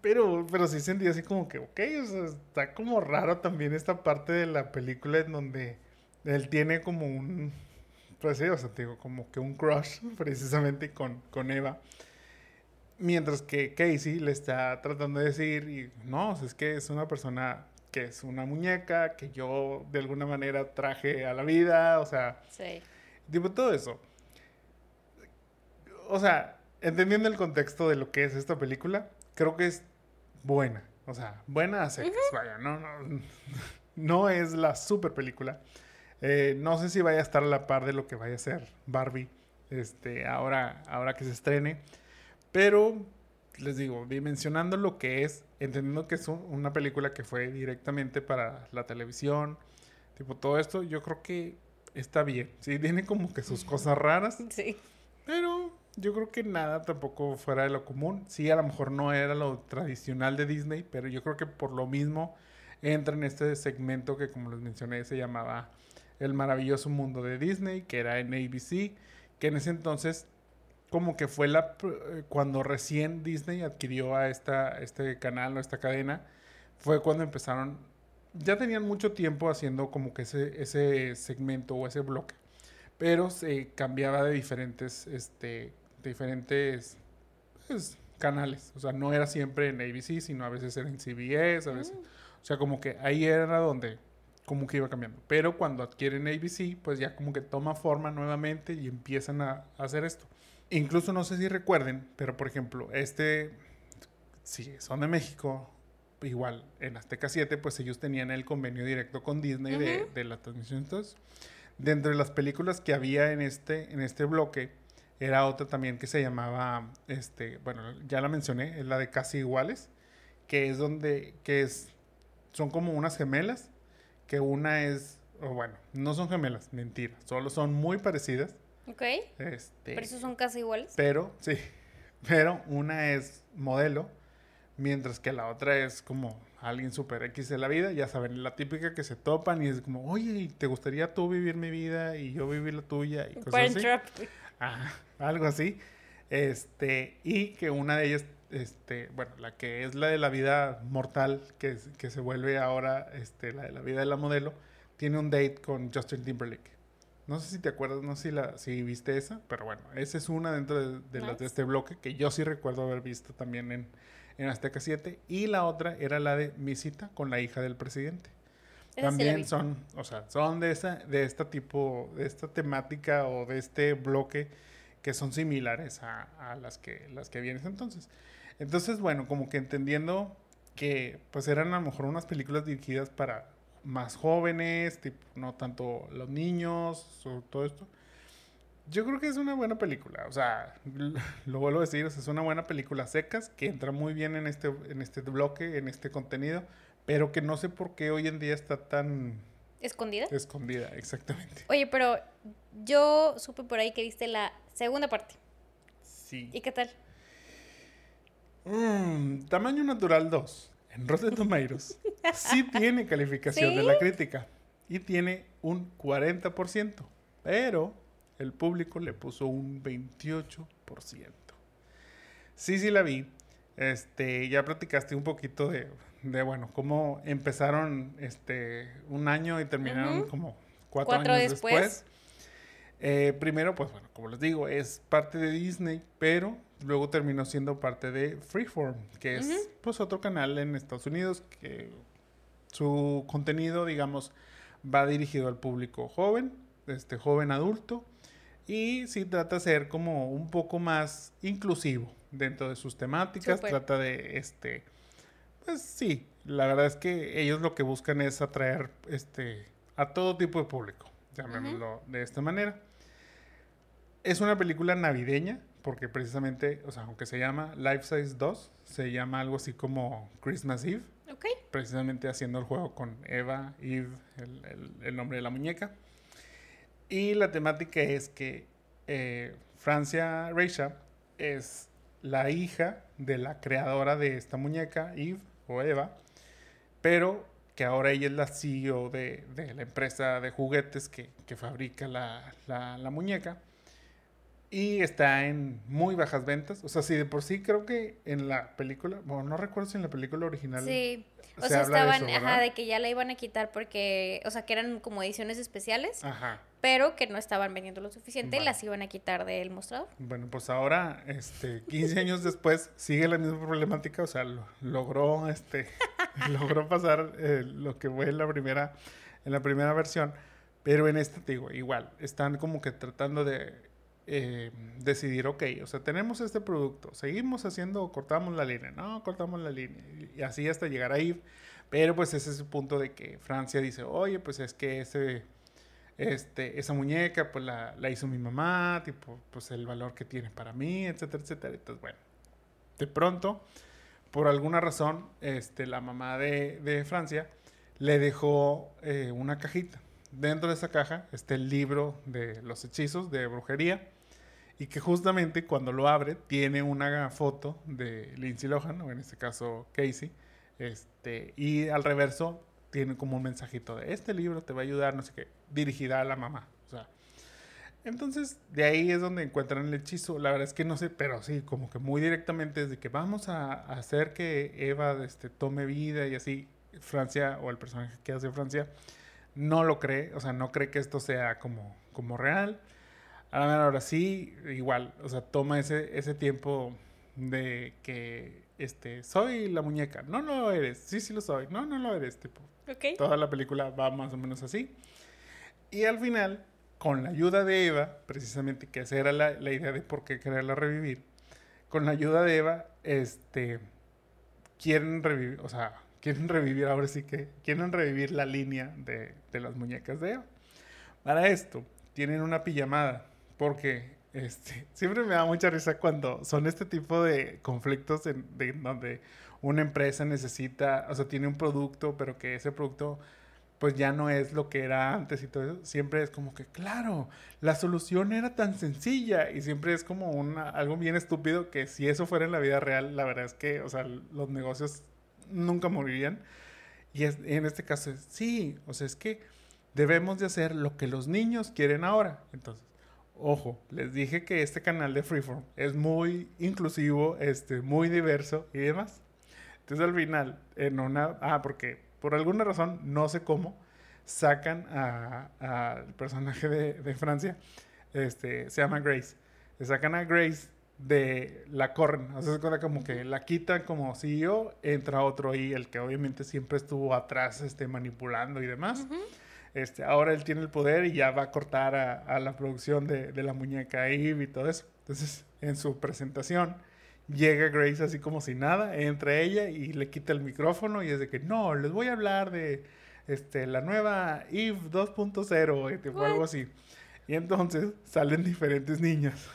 Pero, pero sí sentí así como que, ok, o sea, está como raro también esta parte de la película en donde él tiene como un, pues sí, o sea, digo, como que un crush precisamente con, con Eva. Mientras que Casey le está tratando de decir, y, no, es que es una persona que es una muñeca, que yo de alguna manera traje a la vida, o sea, sí. tipo todo eso. O sea, entendiendo el contexto de lo que es esta película, creo que es buena. O sea, buena a secas, vaya, no, no, no es la super película. Eh, no sé si vaya a estar a la par de lo que vaya a ser Barbie este, ahora, ahora que se estrene. Pero les digo, dimensionando lo que es, entendiendo que es una película que fue directamente para la televisión, tipo todo esto, yo creo que está bien. Sí, tiene como que sus cosas raras. Sí. Pero yo creo que nada tampoco fuera de lo común. Sí, a lo mejor no era lo tradicional de Disney, pero yo creo que por lo mismo entra en este segmento que, como les mencioné, se llamaba El maravilloso mundo de Disney, que era en ABC, que en ese entonces como que fue la eh, cuando recién Disney adquirió a esta este canal o esta cadena fue cuando empezaron ya tenían mucho tiempo haciendo como que ese ese segmento o ese bloque pero se cambiaba de diferentes este diferentes pues, canales. O sea, no era siempre en ABC, sino a veces era en CBS, a veces. Mm. O sea, como que ahí era donde como que iba cambiando. Pero cuando adquieren ABC, pues ya como que toma forma nuevamente y empiezan a, hacer esto. Incluso no sé si recuerden, pero por ejemplo, este, si son de México, igual en Azteca 7, pues ellos tenían el convenio directo con Disney de, de, la transmisión. Entonces, dentro de las películas que había en este, en este bloque, era otra también que se llamaba, este, bueno, ya la mencioné, es la de Casi Iguales, que es donde, que es, son como unas gemelas, que una es, o bueno, no son gemelas, mentira, solo son muy parecidas. Ok. Este, pero esos son casi iguales. Pero, sí, pero una es modelo, mientras que la otra es como alguien super X de la vida, ya saben, la típica que se topan y es como, oye, ¿te gustaría tú vivir mi vida y yo vivir la tuya? Y cosas así. algo así. Este, y que una de ellas, este, bueno, la que es la de la vida mortal, que, que se vuelve ahora este, la de la vida de la modelo, tiene un date con Justin Timberlake. No sé si te acuerdas, no sé si, la, si viste esa, pero bueno, esa es una dentro de, las de este bloque que yo sí recuerdo haber visto también en, en Azteca 7. Y la otra era la de Mi cita con la hija del presidente. También son, o sea, son de esa, de este tipo, de esta temática o de este bloque que son similares a, las que las que vienes entonces. Entonces, bueno, como que entendiendo que pues eran a lo mejor unas películas dirigidas para más jóvenes, tipo, no tanto los niños o todo esto. Yo creo que es una buena película, o sea, lo vuelvo a decir, es una buena película secas que entra muy bien en este en este bloque, en este contenido pero que no sé por qué hoy en día está tan... ¿Escondida? Escondida, exactamente. Oye, pero yo supe por ahí que viste la segunda parte. Sí. ¿Y qué tal? Mm, tamaño natural 2, en Rotten Tomatoes, sí tiene calificación de la crítica y tiene un 40%, pero el público le puso un 28%. Sí, sí la vi. Este, ya platicaste un poquito de, de bueno, cómo empezaron este un año y terminaron como cuatro, años después. Eh, primero, pues bueno, como les digo, es parte de Disney, pero luego terminó siendo parte de Freeform, que es pues otro canal en Estados Unidos que su contenido, digamos, va dirigido al público joven, este joven adulto, y sí trata de ser como un poco más inclusivo dentro de sus temáticas, trata de este pues sí, la verdad es que ellos lo que buscan es atraer este, a todo tipo de público, llamémoslo de esta manera. Es una película navideña, porque precisamente, o sea, aunque se llama Life Size 2, se llama algo así como Christmas Eve. Precisamente haciendo el juego con Eva, Eve, el, nombre de la muñeca. Y la temática es que eh, Francia Reisha es la hija de la creadora de esta muñeca, Eve, o Eva, pero que ahora ella es la CEO de, la empresa de juguetes que, fabrica la, muñeca. Y está en muy bajas ventas. O sea, si de por sí creo que en la película, bueno, no recuerdo si en la película original. Sí, o sea, estaban, de ajá, de que ya la iban a quitar porque, o sea, que eran como ediciones especiales. Ajá pero que no estaban vendiendo lo suficiente y las iban a quitar del mostrador. Bueno, pues ahora, este, 15 años después, sigue la misma problemática, o sea, logró, este, logró pasar eh, lo que fue en la primera, en la primera versión, pero en esta, te digo, igual, están como que tratando de eh, decidir, ok, o sea, tenemos este producto, seguimos haciendo, cortamos la línea, no, cortamos la línea, y así hasta llegar a ir, pero pues ese es el punto de que Francia dice, oye, pues es que ese este, esa muñeca, pues la, hizo mi mamá, tipo, pues el valor que tiene para mí, etcétera, etcétera. Entonces, bueno, de pronto, por alguna razón, este, la mamá de, Francia le dejó eh, una cajita. Dentro de esa caja está el libro de los hechizos de brujería y que justamente cuando lo abre tiene una foto de Lindsay Lohan, o en este caso Casey, este, y al reverso tiene como un mensajito de este libro te va a ayudar, no sé qué, dirigida a la mamá. O sea, entonces de ahí es donde encuentran el hechizo. La verdad es que no sé, pero sí, como que muy directamente es de que vamos a, hacer que Eva este, tome vida y así. Francia o el personaje que hace Francia no lo cree, o sea, no cree que esto sea como, como real. A la ahora sí, igual, o sea, toma ese, ese tiempo de que este soy la muñeca. No, no lo eres. Sí, sí lo soy. No, no lo eres, tipo. Toda la película va más o menos así. Y al final, con la ayuda de Eva, precisamente que esa era la, la idea de por qué quererla revivir, con la ayuda de Eva, este quieren revivir, o sea, quieren revivir, ahora sí que quieren revivir la línea de, de las muñecas de Eva. Para esto, tienen una pijamada, porque este, siempre me da mucha risa cuando son este tipo de conflictos en, de, donde una empresa necesita, o sea, tiene un producto, pero que ese producto pues ya no es lo que era antes y todo eso. Siempre es como que, claro, la solución era tan sencilla y siempre es como una, algo bien estúpido que si eso fuera en la vida real, la verdad es que, o sea, los negocios nunca morirían. Y es, en este caso es, sí, o sea, es que debemos de hacer lo que los niños quieren ahora. Entonces, ojo, les dije que este canal de Freeform es muy inclusivo, este, muy diverso y demás. Entonces al final, en una... Ah, porque por alguna razón, no sé cómo, sacan al personaje de, Francia, este, se llama Grace. Le sacan a Grace de la corren, o sea, se cuenta como que la quitan como CEO, entra otro ahí, el que obviamente siempre estuvo atrás, este, manipulando y demás. Este, ahora él tiene el poder y ya va a cortar a, la producción de, de, la muñeca Eve y todo eso. Entonces, en su presentación, llega Grace así como si nada, entra ella y le quita el micrófono y es de que no, les voy a hablar de este, la nueva Eve 2.0 o algo así. Y entonces salen diferentes niñas.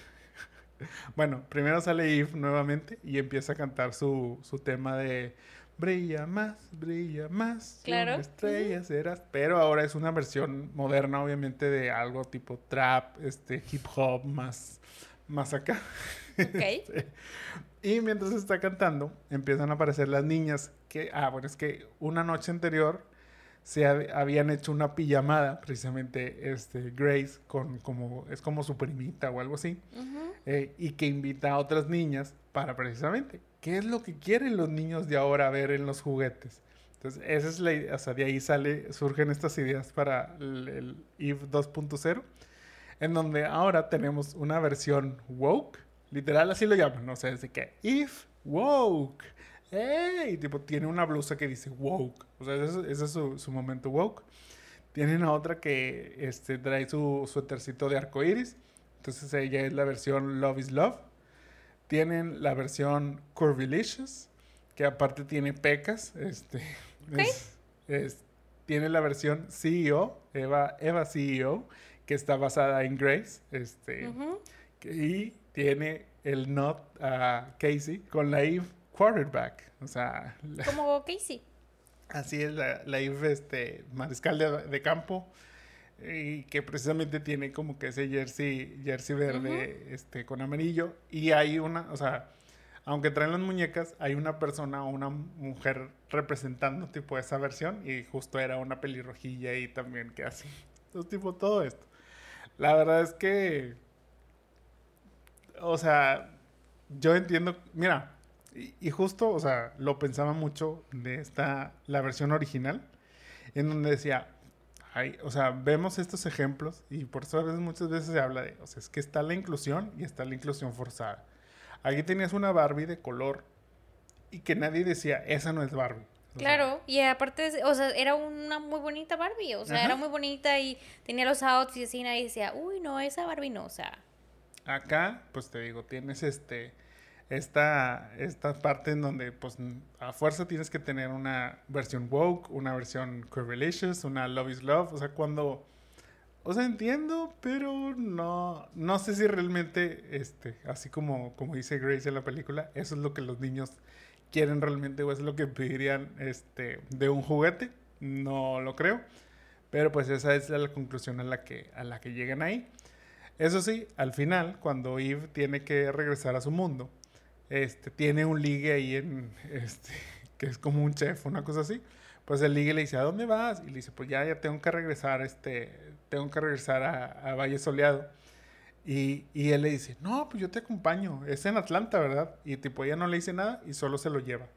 bueno, primero sale Eve nuevamente y empieza a cantar su, su tema de brilla más, brilla más, claro. estrella serás. Pero ahora es una versión moderna, obviamente, de algo tipo trap, este, hip hop, más, más acá. Este, y mientras está cantando, empiezan a aparecer las niñas que, ah, bueno, es que una noche anterior se habían hecho una pijamada, precisamente este, Grace, con como, es como su primita o algo así, eh, y que invita a otras niñas para precisamente, ¿qué es lo que quieren los niños de ahora ver en los juguetes? Entonces, esa es la idea, o sea, de ahí sale, surgen estas ideas para el, Eve 2.0, en donde ahora tenemos una versión woke, Literal así lo llaman, no sé, desde que if woke. ¡Ey! Tipo, tiene una blusa que dice woke. O sea, ese, es su, momento woke. Tienen a otra que este, trae su suétercito de arco iris. Entonces ella es la versión Love is Love. Tienen la versión Curvilicious, que aparte tiene pecas. Este, es, tiene la versión CEO, Eva, Eva CEO, que está basada en Grace. Este, y tiene el not a Casey con la Eve quarterback. O sea. Como Casey. Así es, la, la Eve este, mariscal de, campo. Y que precisamente tiene como que ese jersey, jersey verde este, con amarillo. Y hay una, o sea, aunque traen las muñecas, hay una persona o una mujer representando tipo esa versión. Y justo era una pelirrojilla y también que así. Entonces, tipo, todo esto. La verdad es que o sea, yo entiendo, mira, y, justo, o sea, lo pensaba mucho de esta, la versión original, en donde decía, ay, o sea, vemos estos ejemplos y por eso a veces, muchas veces se habla de, o sea, es que está la inclusión y está la inclusión forzada. Aquí tenías una Barbie de color y que nadie decía, esa no es Barbie. Claro, y aparte, o sea, era una muy bonita Barbie, o sea, era muy bonita y tenía los outfits y nadie decía, uy, no, esa Barbie no, o sea, Acá, pues te digo, tienes este esta, esta parte en donde pues a fuerza tienes que tener una versión woke, una versión correlatious, una love is love, o sea, cuando o sea, entiendo, pero no no sé si realmente este, así como como dice Grace en la película, eso es lo que los niños quieren realmente o es lo que pedirían este de un juguete, no lo creo. Pero pues esa es la conclusión a la que a la que llegan ahí. Eso sí, al final, cuando Eve tiene que regresar a su mundo, este, tiene un ligue ahí en, este, que es como un chef, una cosa así. Pues el ligue le dice, ¿a dónde vas? Y le dice, pues ya, ya tengo que regresar, este, tengo que regresar a, Valle Soleado. Y, y, él le dice, no, pues yo te acompaño, es en Atlanta, ¿verdad? Y tipo, ella no le dice nada y solo se lo lleva.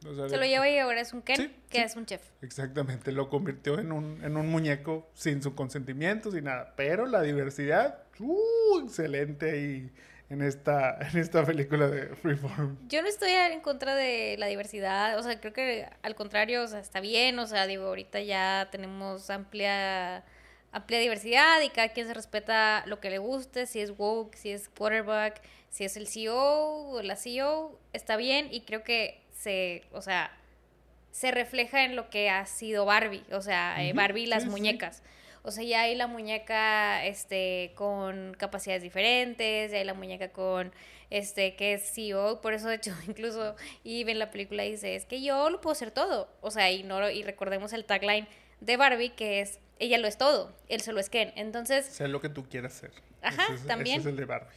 se lo lleva y ahora es un Ken, que es un chef. Exactamente, lo convirtió en un, en un muñeco sin su consentimiento, sin nada. Pero la diversidad, uh, excelente y en esta, en esta película de Freeform. Yo no estoy en contra de la diversidad, o sea, creo que al contrario, o sea, está bien, o sea, digo, ahorita ya tenemos amplia amplia diversidad y cada quien se respeta lo que le guste, si es woke, si es quarterback, si es el CEO o la CEO, está bien y creo que se, o sea, se refleja en lo que ha sido Barbie, o sea, eh, Barbie y las muñecas. O sea, ya hay la muñeca este, con capacidades diferentes, ya hay la muñeca con este que es CEO, por eso de hecho incluso y en la película dice, es que yo lo puedo hacer todo. O sea, y no y recordemos el tagline de Barbie que es ella lo es todo, él solo es Ken. Entonces, sea lo que tú quieras ser. Ajá, también. Ese es el de Barbie.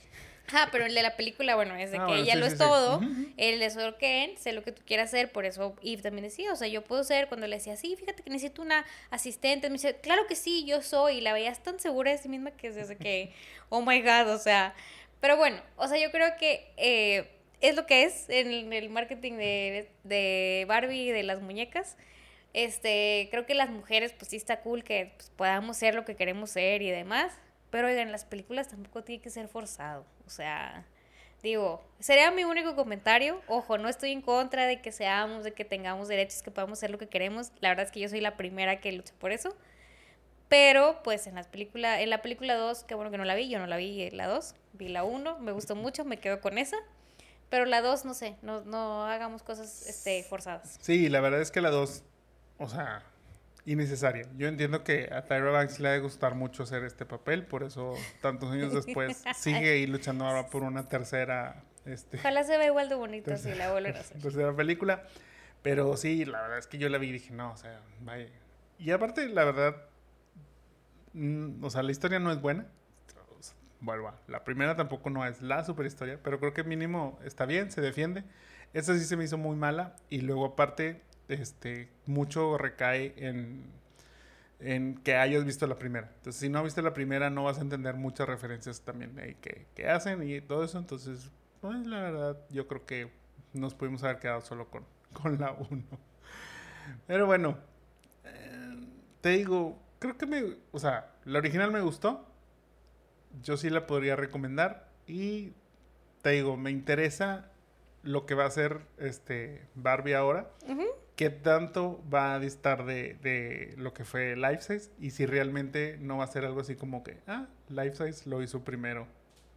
Ajá, pero el de la película, bueno, es de ah, que ella lo es todo, él es solo Ken, sé lo que tú quieras hacer, por eso Eve también decía, o sea, yo puedo ser, cuando le decía, sí, fíjate que necesito una asistente, me dice, claro que sí, yo soy, y la veías tan segura de sí misma que es desde que, oh my god, o sea, pero bueno, o sea, yo creo que eh, es lo que es en el marketing de, de Barbie y de las muñecas. Este, creo que las mujeres, pues sí está cool que pues, podamos ser lo que queremos ser y demás. Pero oigan, las películas tampoco tiene que ser forzado. O sea, digo, sería mi único comentario. Ojo, no estoy en contra de que seamos, de que tengamos derechos, que podamos ser lo que queremos. La verdad es que yo soy la primera que lucha por eso. Pero, pues, en las películas, en la película 2, qué bueno que no la vi, yo no la vi la 2, vi la 1, me gustó mucho, me quedo con esa. Pero la 2, no sé, no, no hagamos cosas este, forzadas. Sí, la verdad es que la 2, o sea, innecesaria. Yo entiendo que a Tyra Banks le ha de gustar mucho hacer este papel, por eso tantos años después sigue ahí luchando ahora por una tercera. Este, Ojalá se vea igual de bonito si la vuelven a hacer. Tercera película. Pero sí, la verdad es que yo la vi y dije, no, o sea, vaya. Y aparte, la verdad, mm, o sea, la historia no es buena. Bueno, la primera tampoco no es la super historia, pero creo que mínimo está bien, se defiende. Esta sí se me hizo muy mala. Y luego aparte, este, mucho recae en, que hayas visto la primera. Entonces, si no has visto la primera, no vas a entender muchas referencias también que, que, hacen y todo eso. Entonces, pues la verdad, yo creo que nos pudimos haber quedado solo con, con la 1. Pero bueno, eh, te digo, creo que me, o sea, la original me gustó. Yo sí la podría recomendar y te digo, me interesa lo que va a hacer este Barbie ahora qué tanto va a distar de, de, lo que fue Life Size y si realmente no va a ser algo así como que, ah, Life Size lo hizo primero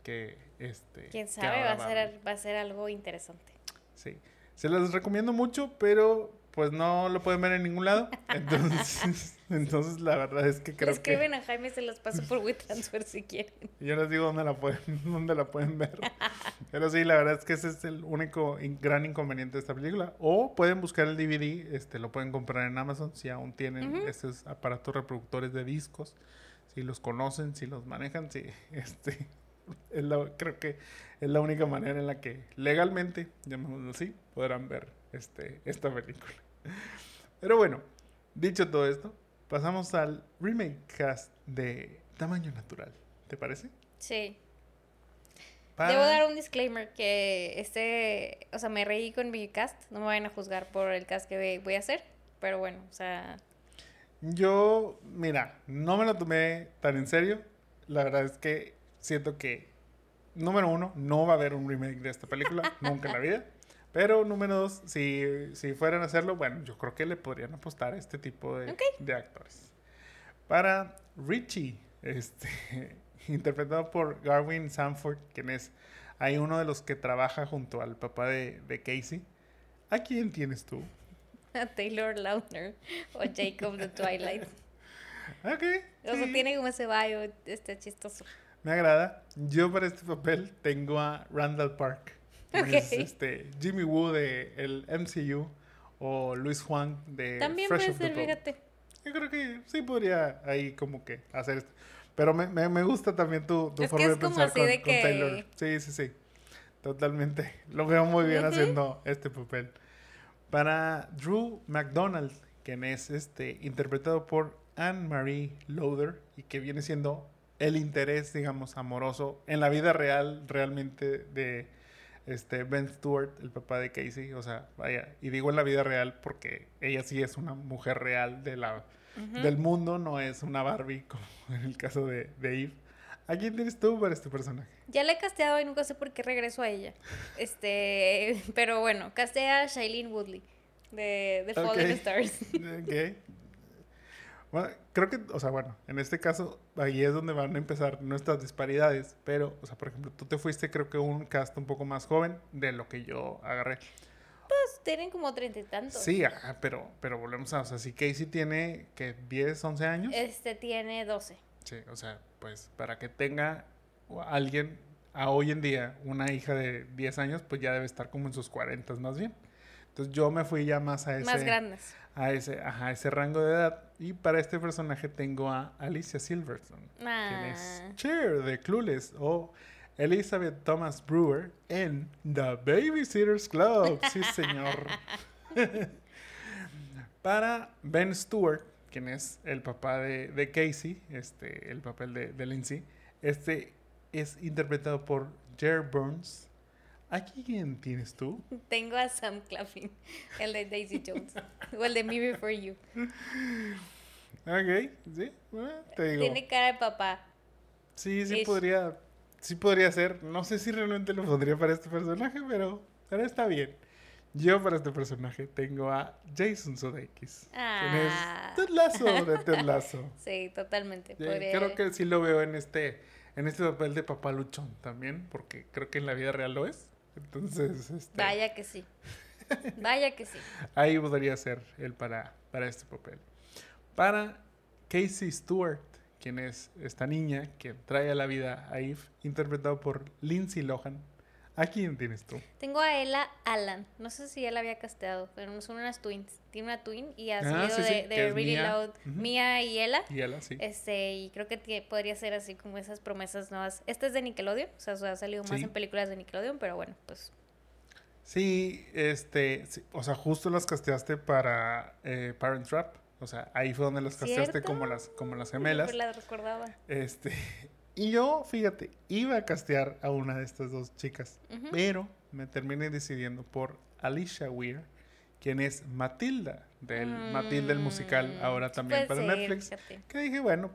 que este. Quién sabe, va a, ser, va a ser algo interesante. Sí. Se las recomiendo mucho, pero pues no lo pueden ver en ningún lado. Entonces, entonces la verdad es que creo Escriben a Jaime, se los paso por WeTransfer si quieren. Yo les digo dónde la pueden, dónde la pueden ver. Pero sí, la verdad es que ese es el único gran inconveniente de esta película. O pueden buscar el DVD, este, lo pueden comprar en Amazon si aún tienen esos aparatos reproductores de discos, si los conocen, si los manejan, si este es creo que es la única manera en la que legalmente, llamémoslo así, podrán ver este, esta película. Pero bueno, dicho todo esto, pasamos al remake cast de Tamaño Natural. ¿Te parece? Sí. Debo dar un disclaimer que este, o sea, me reí con mi cast, no me vayan a juzgar por el cast que voy a hacer, pero bueno, o sea... Yo, mira, no me lo tomé tan en serio, la verdad es que siento que, número uno, no va a haber un remake de esta película, nunca en la vida. Pero número dos, si, si fueran a hacerlo, bueno, yo creo que le podrían apostar a este tipo de, de actores. Para Richie, este, interpretado por Garwin Sanford, quien es hay uno de los que trabaja junto al papá de, de Casey. ¿A quién tienes tú? A Taylor Lautner o Jacob de Twilight. ok. O sea, tiene como ese bio este chistoso. Me agrada. Yo para este papel tengo a Randall Park. Es este, Jimmy Woo de el MCU o Luis Juan de También puede ser, fíjate. Yo creo que sí podría ahí como que hacer esto. Pero me, me, me gusta también tu, tu forma de pensar con, Taylor. Sí, sí, sí. Totalmente. Lo veo muy bien haciendo este papel. Para Drew McDonald, quien es este, interpretado por Anne-Marie Loader y que viene siendo el interés, digamos, amoroso en la vida real, realmente de este Ben Stewart, el papá de Casey, o sea, vaya, y digo en la vida real porque ella sí es una mujer real de la, del mundo, no es una Barbie como en el caso de, de Eve. ¿A quién tienes tú para este personaje? Ya la he casteado y nunca sé por qué regreso a ella. Este, pero bueno, castea a Shailene Woodley de The Fallen Stars. Ok. Bueno, creo que, o sea, bueno, en este caso, ahí es donde van a empezar nuestras disparidades. Pero, o sea, por ejemplo, tú te fuiste, creo que un cast un poco más joven de lo que yo agarré. Pues tienen como treinta y tantos. Sí, ajá, pero, pero volvemos a, o sea, si Casey tiene, que 10, 11 años. Este tiene 12. Sí, o sea, pues para que tenga alguien a hoy en día una hija de 10 años, pues ya debe estar como en sus 40 más bien. Entonces yo me fui ya más a ese... Más grandes. A ese, ajá, ese rango de edad. Y para este personaje tengo a Alicia Silverstone, ah. quien es ah. Cher de Clueless o Elizabeth Thomas Brewer en The Babysitters Club. Sí, señor. para Ben Stewart, quien es el papá de, de Casey, este, el papel de, de Lindsay, este es interpretado por Jer Burns. ¿A quién tienes tú? Tengo a Sam Claflin, el de Daisy Jones, o el de Me Before You. Ok, sí, te digo. Tiene cara de papá. Sí, sí podría, sí podría ser. No sé si realmente lo pondría para este personaje, pero, pero está bien. Yo para este personaje tengo a Jason Sudeikis. Ah. Ted Lasso de Ted Lasso. Sí, totalmente. Creo que sí lo veo en este, en este papel de papá luchón también, porque creo que en la vida real lo es. Entonces, este... Vaya que sí. Vaya que sí. Ahí podría ser él para, para este papel. Para Casey Stewart, quien es esta niña que trae a la vida a Eve, interpretado por Lindsay Lohan. ¿A quién tienes tú? Tengo a Ella Alan. No sé si él había casteado, pero son unas twins. Tiene una twin y ha ah, salido de, Really Loud. Mia y Ella. Y Ella, sí. Este, y creo que podría ser así como esas promesas nuevas. Esta es de Nickelodeon, o sea, ha salido más en películas de Nickelodeon, pero bueno, pues. Sí, este, o sea, justo las casteaste para eh, Parent Trap. O sea, ahí fue donde las casteaste como las, como las gemelas. No, las recordaba. Este, y yo, fíjate, iba a castear a una de estas dos chicas, pero me terminé decidiendo por Alicia Weir, quien es Matilda, del Matilda el musical, mm, ahora también para Netflix. Que dije, bueno,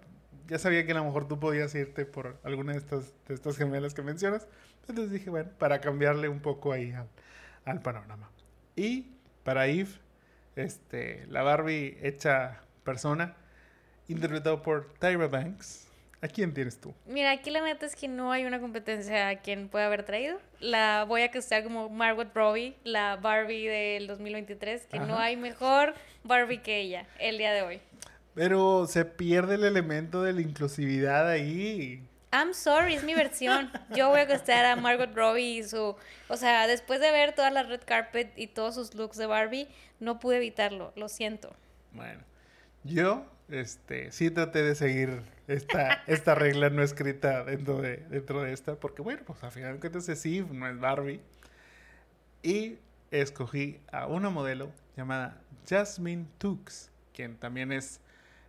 ya sabía que a lo mejor tú podías irte por alguna de estas, de estas gemelas que mencionas. Entonces dije, bueno, para cambiarle un poco ahí al, al panorama. Y para Eve, este, la Barbie hecha persona, interpretado por Tyra Banks ¿A quién tienes tú? Mira, aquí la neta es que no hay una competencia a quien pueda haber traído. La voy a castear como Margot Robbie, la Barbie del 2023, que no hay mejor Barbie que ella el día de hoy. Pero se pierde el elemento de la inclusividad ahí. I'm sorry, es mi versión. Yo voy a castear a Margot Robbie y su... O sea, después de ver toda la red carpet y todos sus looks de Barbie, no pude evitarlo, lo siento. Bueno, yo este, sí traté de seguir esta, esta regla no escrita dentro de, dentro de esta, porque bueno, pues al final de cuentas es Eve, no es Barbie. Y escogí a una modelo llamada Jasmine Tux, quien también es,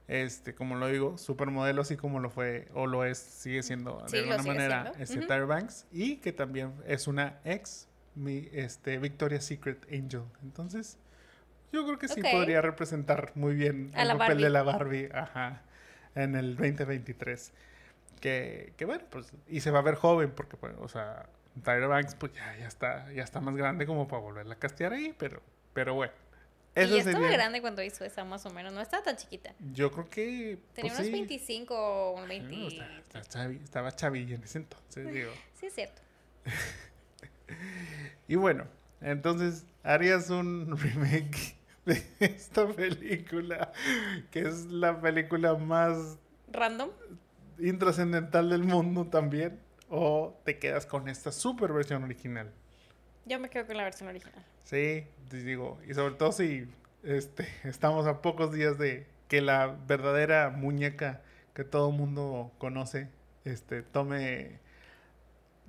este, como lo digo, supermodelo, así como lo fue, o lo es, sigue siendo de alguna manera, este, Tyra Banks, y que también es una ex mi, este, Victoria's Secret Angel. Entonces, yo creo que sí podría representar muy bien el papel de la Barbie, ajá, en el 2023. Que, que bueno, pues, y se va a ver joven, porque, pues, o sea, Tyra Banks, pues ya, ya está, ya está más grande como para volverla a castear ahí, pero, pero bueno. Eso y estaba grande cuando hizo esa, más o menos. No estaba tan chiquita. Yo creo que. Tenía pues unos 25 o 20. estaba, chavilla en ese entonces, digo. sí, es cierto. y bueno, entonces, ¿harías un remake de esta película, que es la película más... Random. Intrascendental del mundo también. ¿O te quedas con esta super versión original? Yo me quedo con la versión original. Sí, te digo, y sobre todo si este, estamos a pocos días de que la verdadera muñeca que todo mundo conoce este, tome,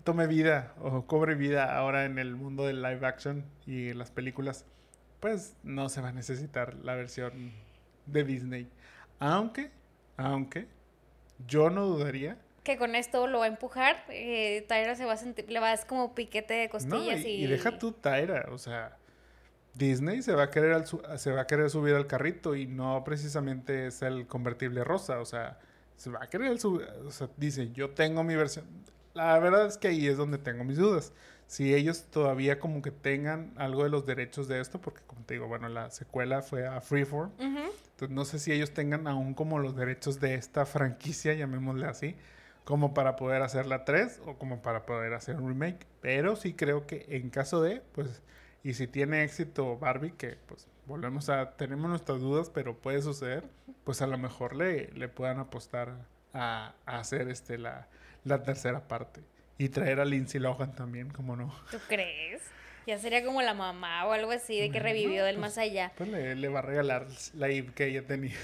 tome vida o cobre vida ahora en el mundo del live action y las películas pues no se va a necesitar la versión de Disney. Aunque, aunque, yo no dudaría. Que con esto lo va a empujar, eh, Tyra se va a sentir, le va a dar como piquete de costillas y, y... deja tú Tyra, o sea, Disney se va a querer se va a querer subir al carrito y no precisamente es el convertible rosa, o sea, se va a querer su, o sea, dice, yo tengo mi versión. La verdad es que ahí es donde tengo mis dudas. Si ellos todavía como que tengan algo de los derechos de esto, porque como te digo, bueno, la secuela fue a Freeform. Entonces no sé si ellos tengan aún como los derechos de esta franquicia, llamémosle así, como para poder hacer la 3 o como para poder hacer un remake. Pero sí creo que en caso de, pues, y si tiene éxito Barbie, que pues volvemos a, tenemos nuestras dudas, pero puede suceder, pues a lo mejor le, le puedan apostar a, hacer este la, tercera parte. Y traer a Lindsay Lohan también, como no. ¿Tú crees? Ya sería como la mamá o algo así de que revivió del pues, más allá. Pues le, va a regalar la IP que ella tenía.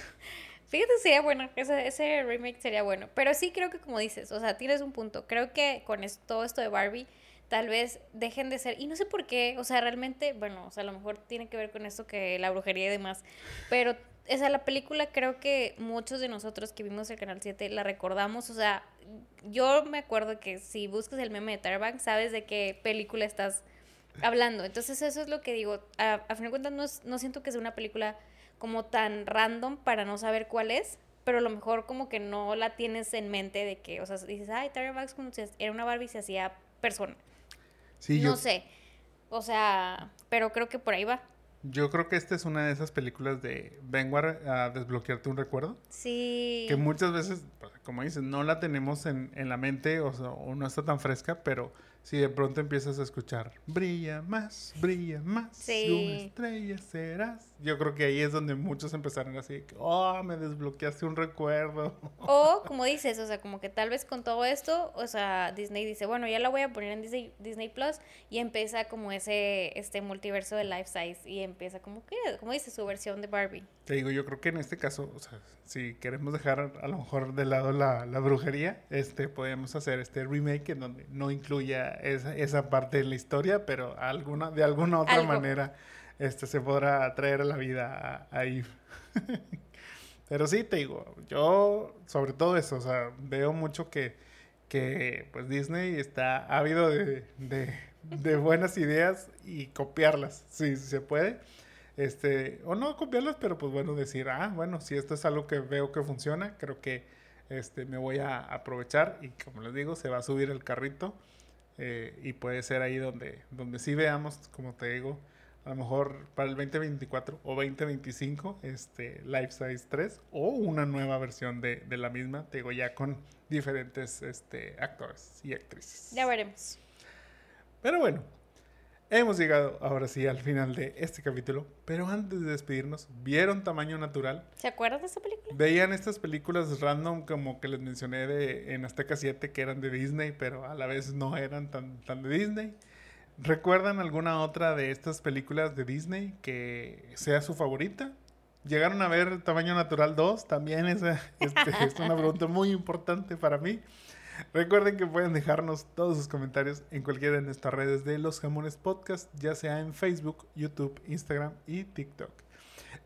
Fíjate, sería bueno, ese, ese remake sería bueno. Pero sí creo que como dices, o sea, tienes un punto. Creo que con todo esto de Barbie, tal vez dejen de ser, y no sé por qué, o sea, realmente, bueno, o sea, a lo mejor tiene que ver con esto que la brujería y demás, pero esa la película creo que muchos de nosotros que vimos el Canal 7 la recordamos, o sea, yo me acuerdo que si buscas el meme de Tarbank, sabes de qué película estás hablando, entonces eso es lo que digo, a, a fin de cuentas no, no siento que sea una película como tan random para no saber cuál es, pero a lo mejor como que no la tienes en mente de que, o sea, dices, ay, Tyra Banks era una Barbie se hacía persona. Sí, no sé. O sea, pero creo que por ahí va. Yo creo que esta es una de esas películas de vengo a, desbloquearte un recuerdo. Sí. Que muchas veces, como dices, no la tenemos en, en la mente o, o, no está tan fresca, pero si de pronto empiezas a escuchar, brilla más, brilla más, sí. una estrella serás. Yo creo que ahí es donde muchos empezaron así, oh, me desbloqueaste un recuerdo. O, como dices, o sea, como que tal vez con todo esto, o sea, Disney dice, bueno, ya la voy a poner en Disney, Disney Plus y empieza como ese, este multiverso de Life Size y empieza como que, como dice, su versión de Barbie. Te digo, yo creo que en este caso, o sea, si queremos dejar a lo mejor de lado la, la brujería, este, podemos hacer este remake en donde no incluya esa, esa parte de la historia, pero alguna, de alguna otra manera este, se podrá traer a la vida a, Eve. pero sí, te digo, yo sobre todo eso, o sea, veo mucho que, que pues Disney está ávido de, de, de buenas ideas y copiarlas, si se puede. Este, o no copiarlas, pero pues bueno, decir, ah, bueno, si esto es algo que veo que funciona, creo que este, me voy a aprovechar y como les digo, se va a subir el carrito eh, y puede ser ahí donde, donde sí veamos, como te digo, a lo mejor para el 2024 o 2025, este, Life Size 3 o una nueva versión de, de la misma, te digo, ya con diferentes este, actores y actrices. Ya veremos. Pero bueno, Hemos llegado ahora sí al final de este capítulo, pero antes de despedirnos, ¿vieron Tamaño Natural? ¿Se acuerdan de esa película? Veían estas películas random como que les mencioné de, en Azteca 7 que eran de Disney, pero a la vez no eran tan, tan de Disney. ¿Recuerdan alguna otra de estas películas de Disney que sea su favorita? ¿Llegaron a ver Tamaño Natural 2? También esa, este, es una pregunta muy importante para mí. Recuerden que pueden dejarnos todos sus comentarios en cualquiera de nuestras redes de Los Jamones Podcast, ya sea en Facebook, YouTube, Instagram y TikTok.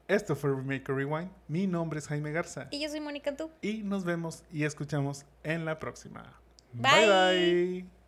Esto fue Remake Rewind. Mi nombre es Jaime Garza. Y yo soy Mónica Tú. Y nos vemos y escuchamos en la próxima. bye. bye.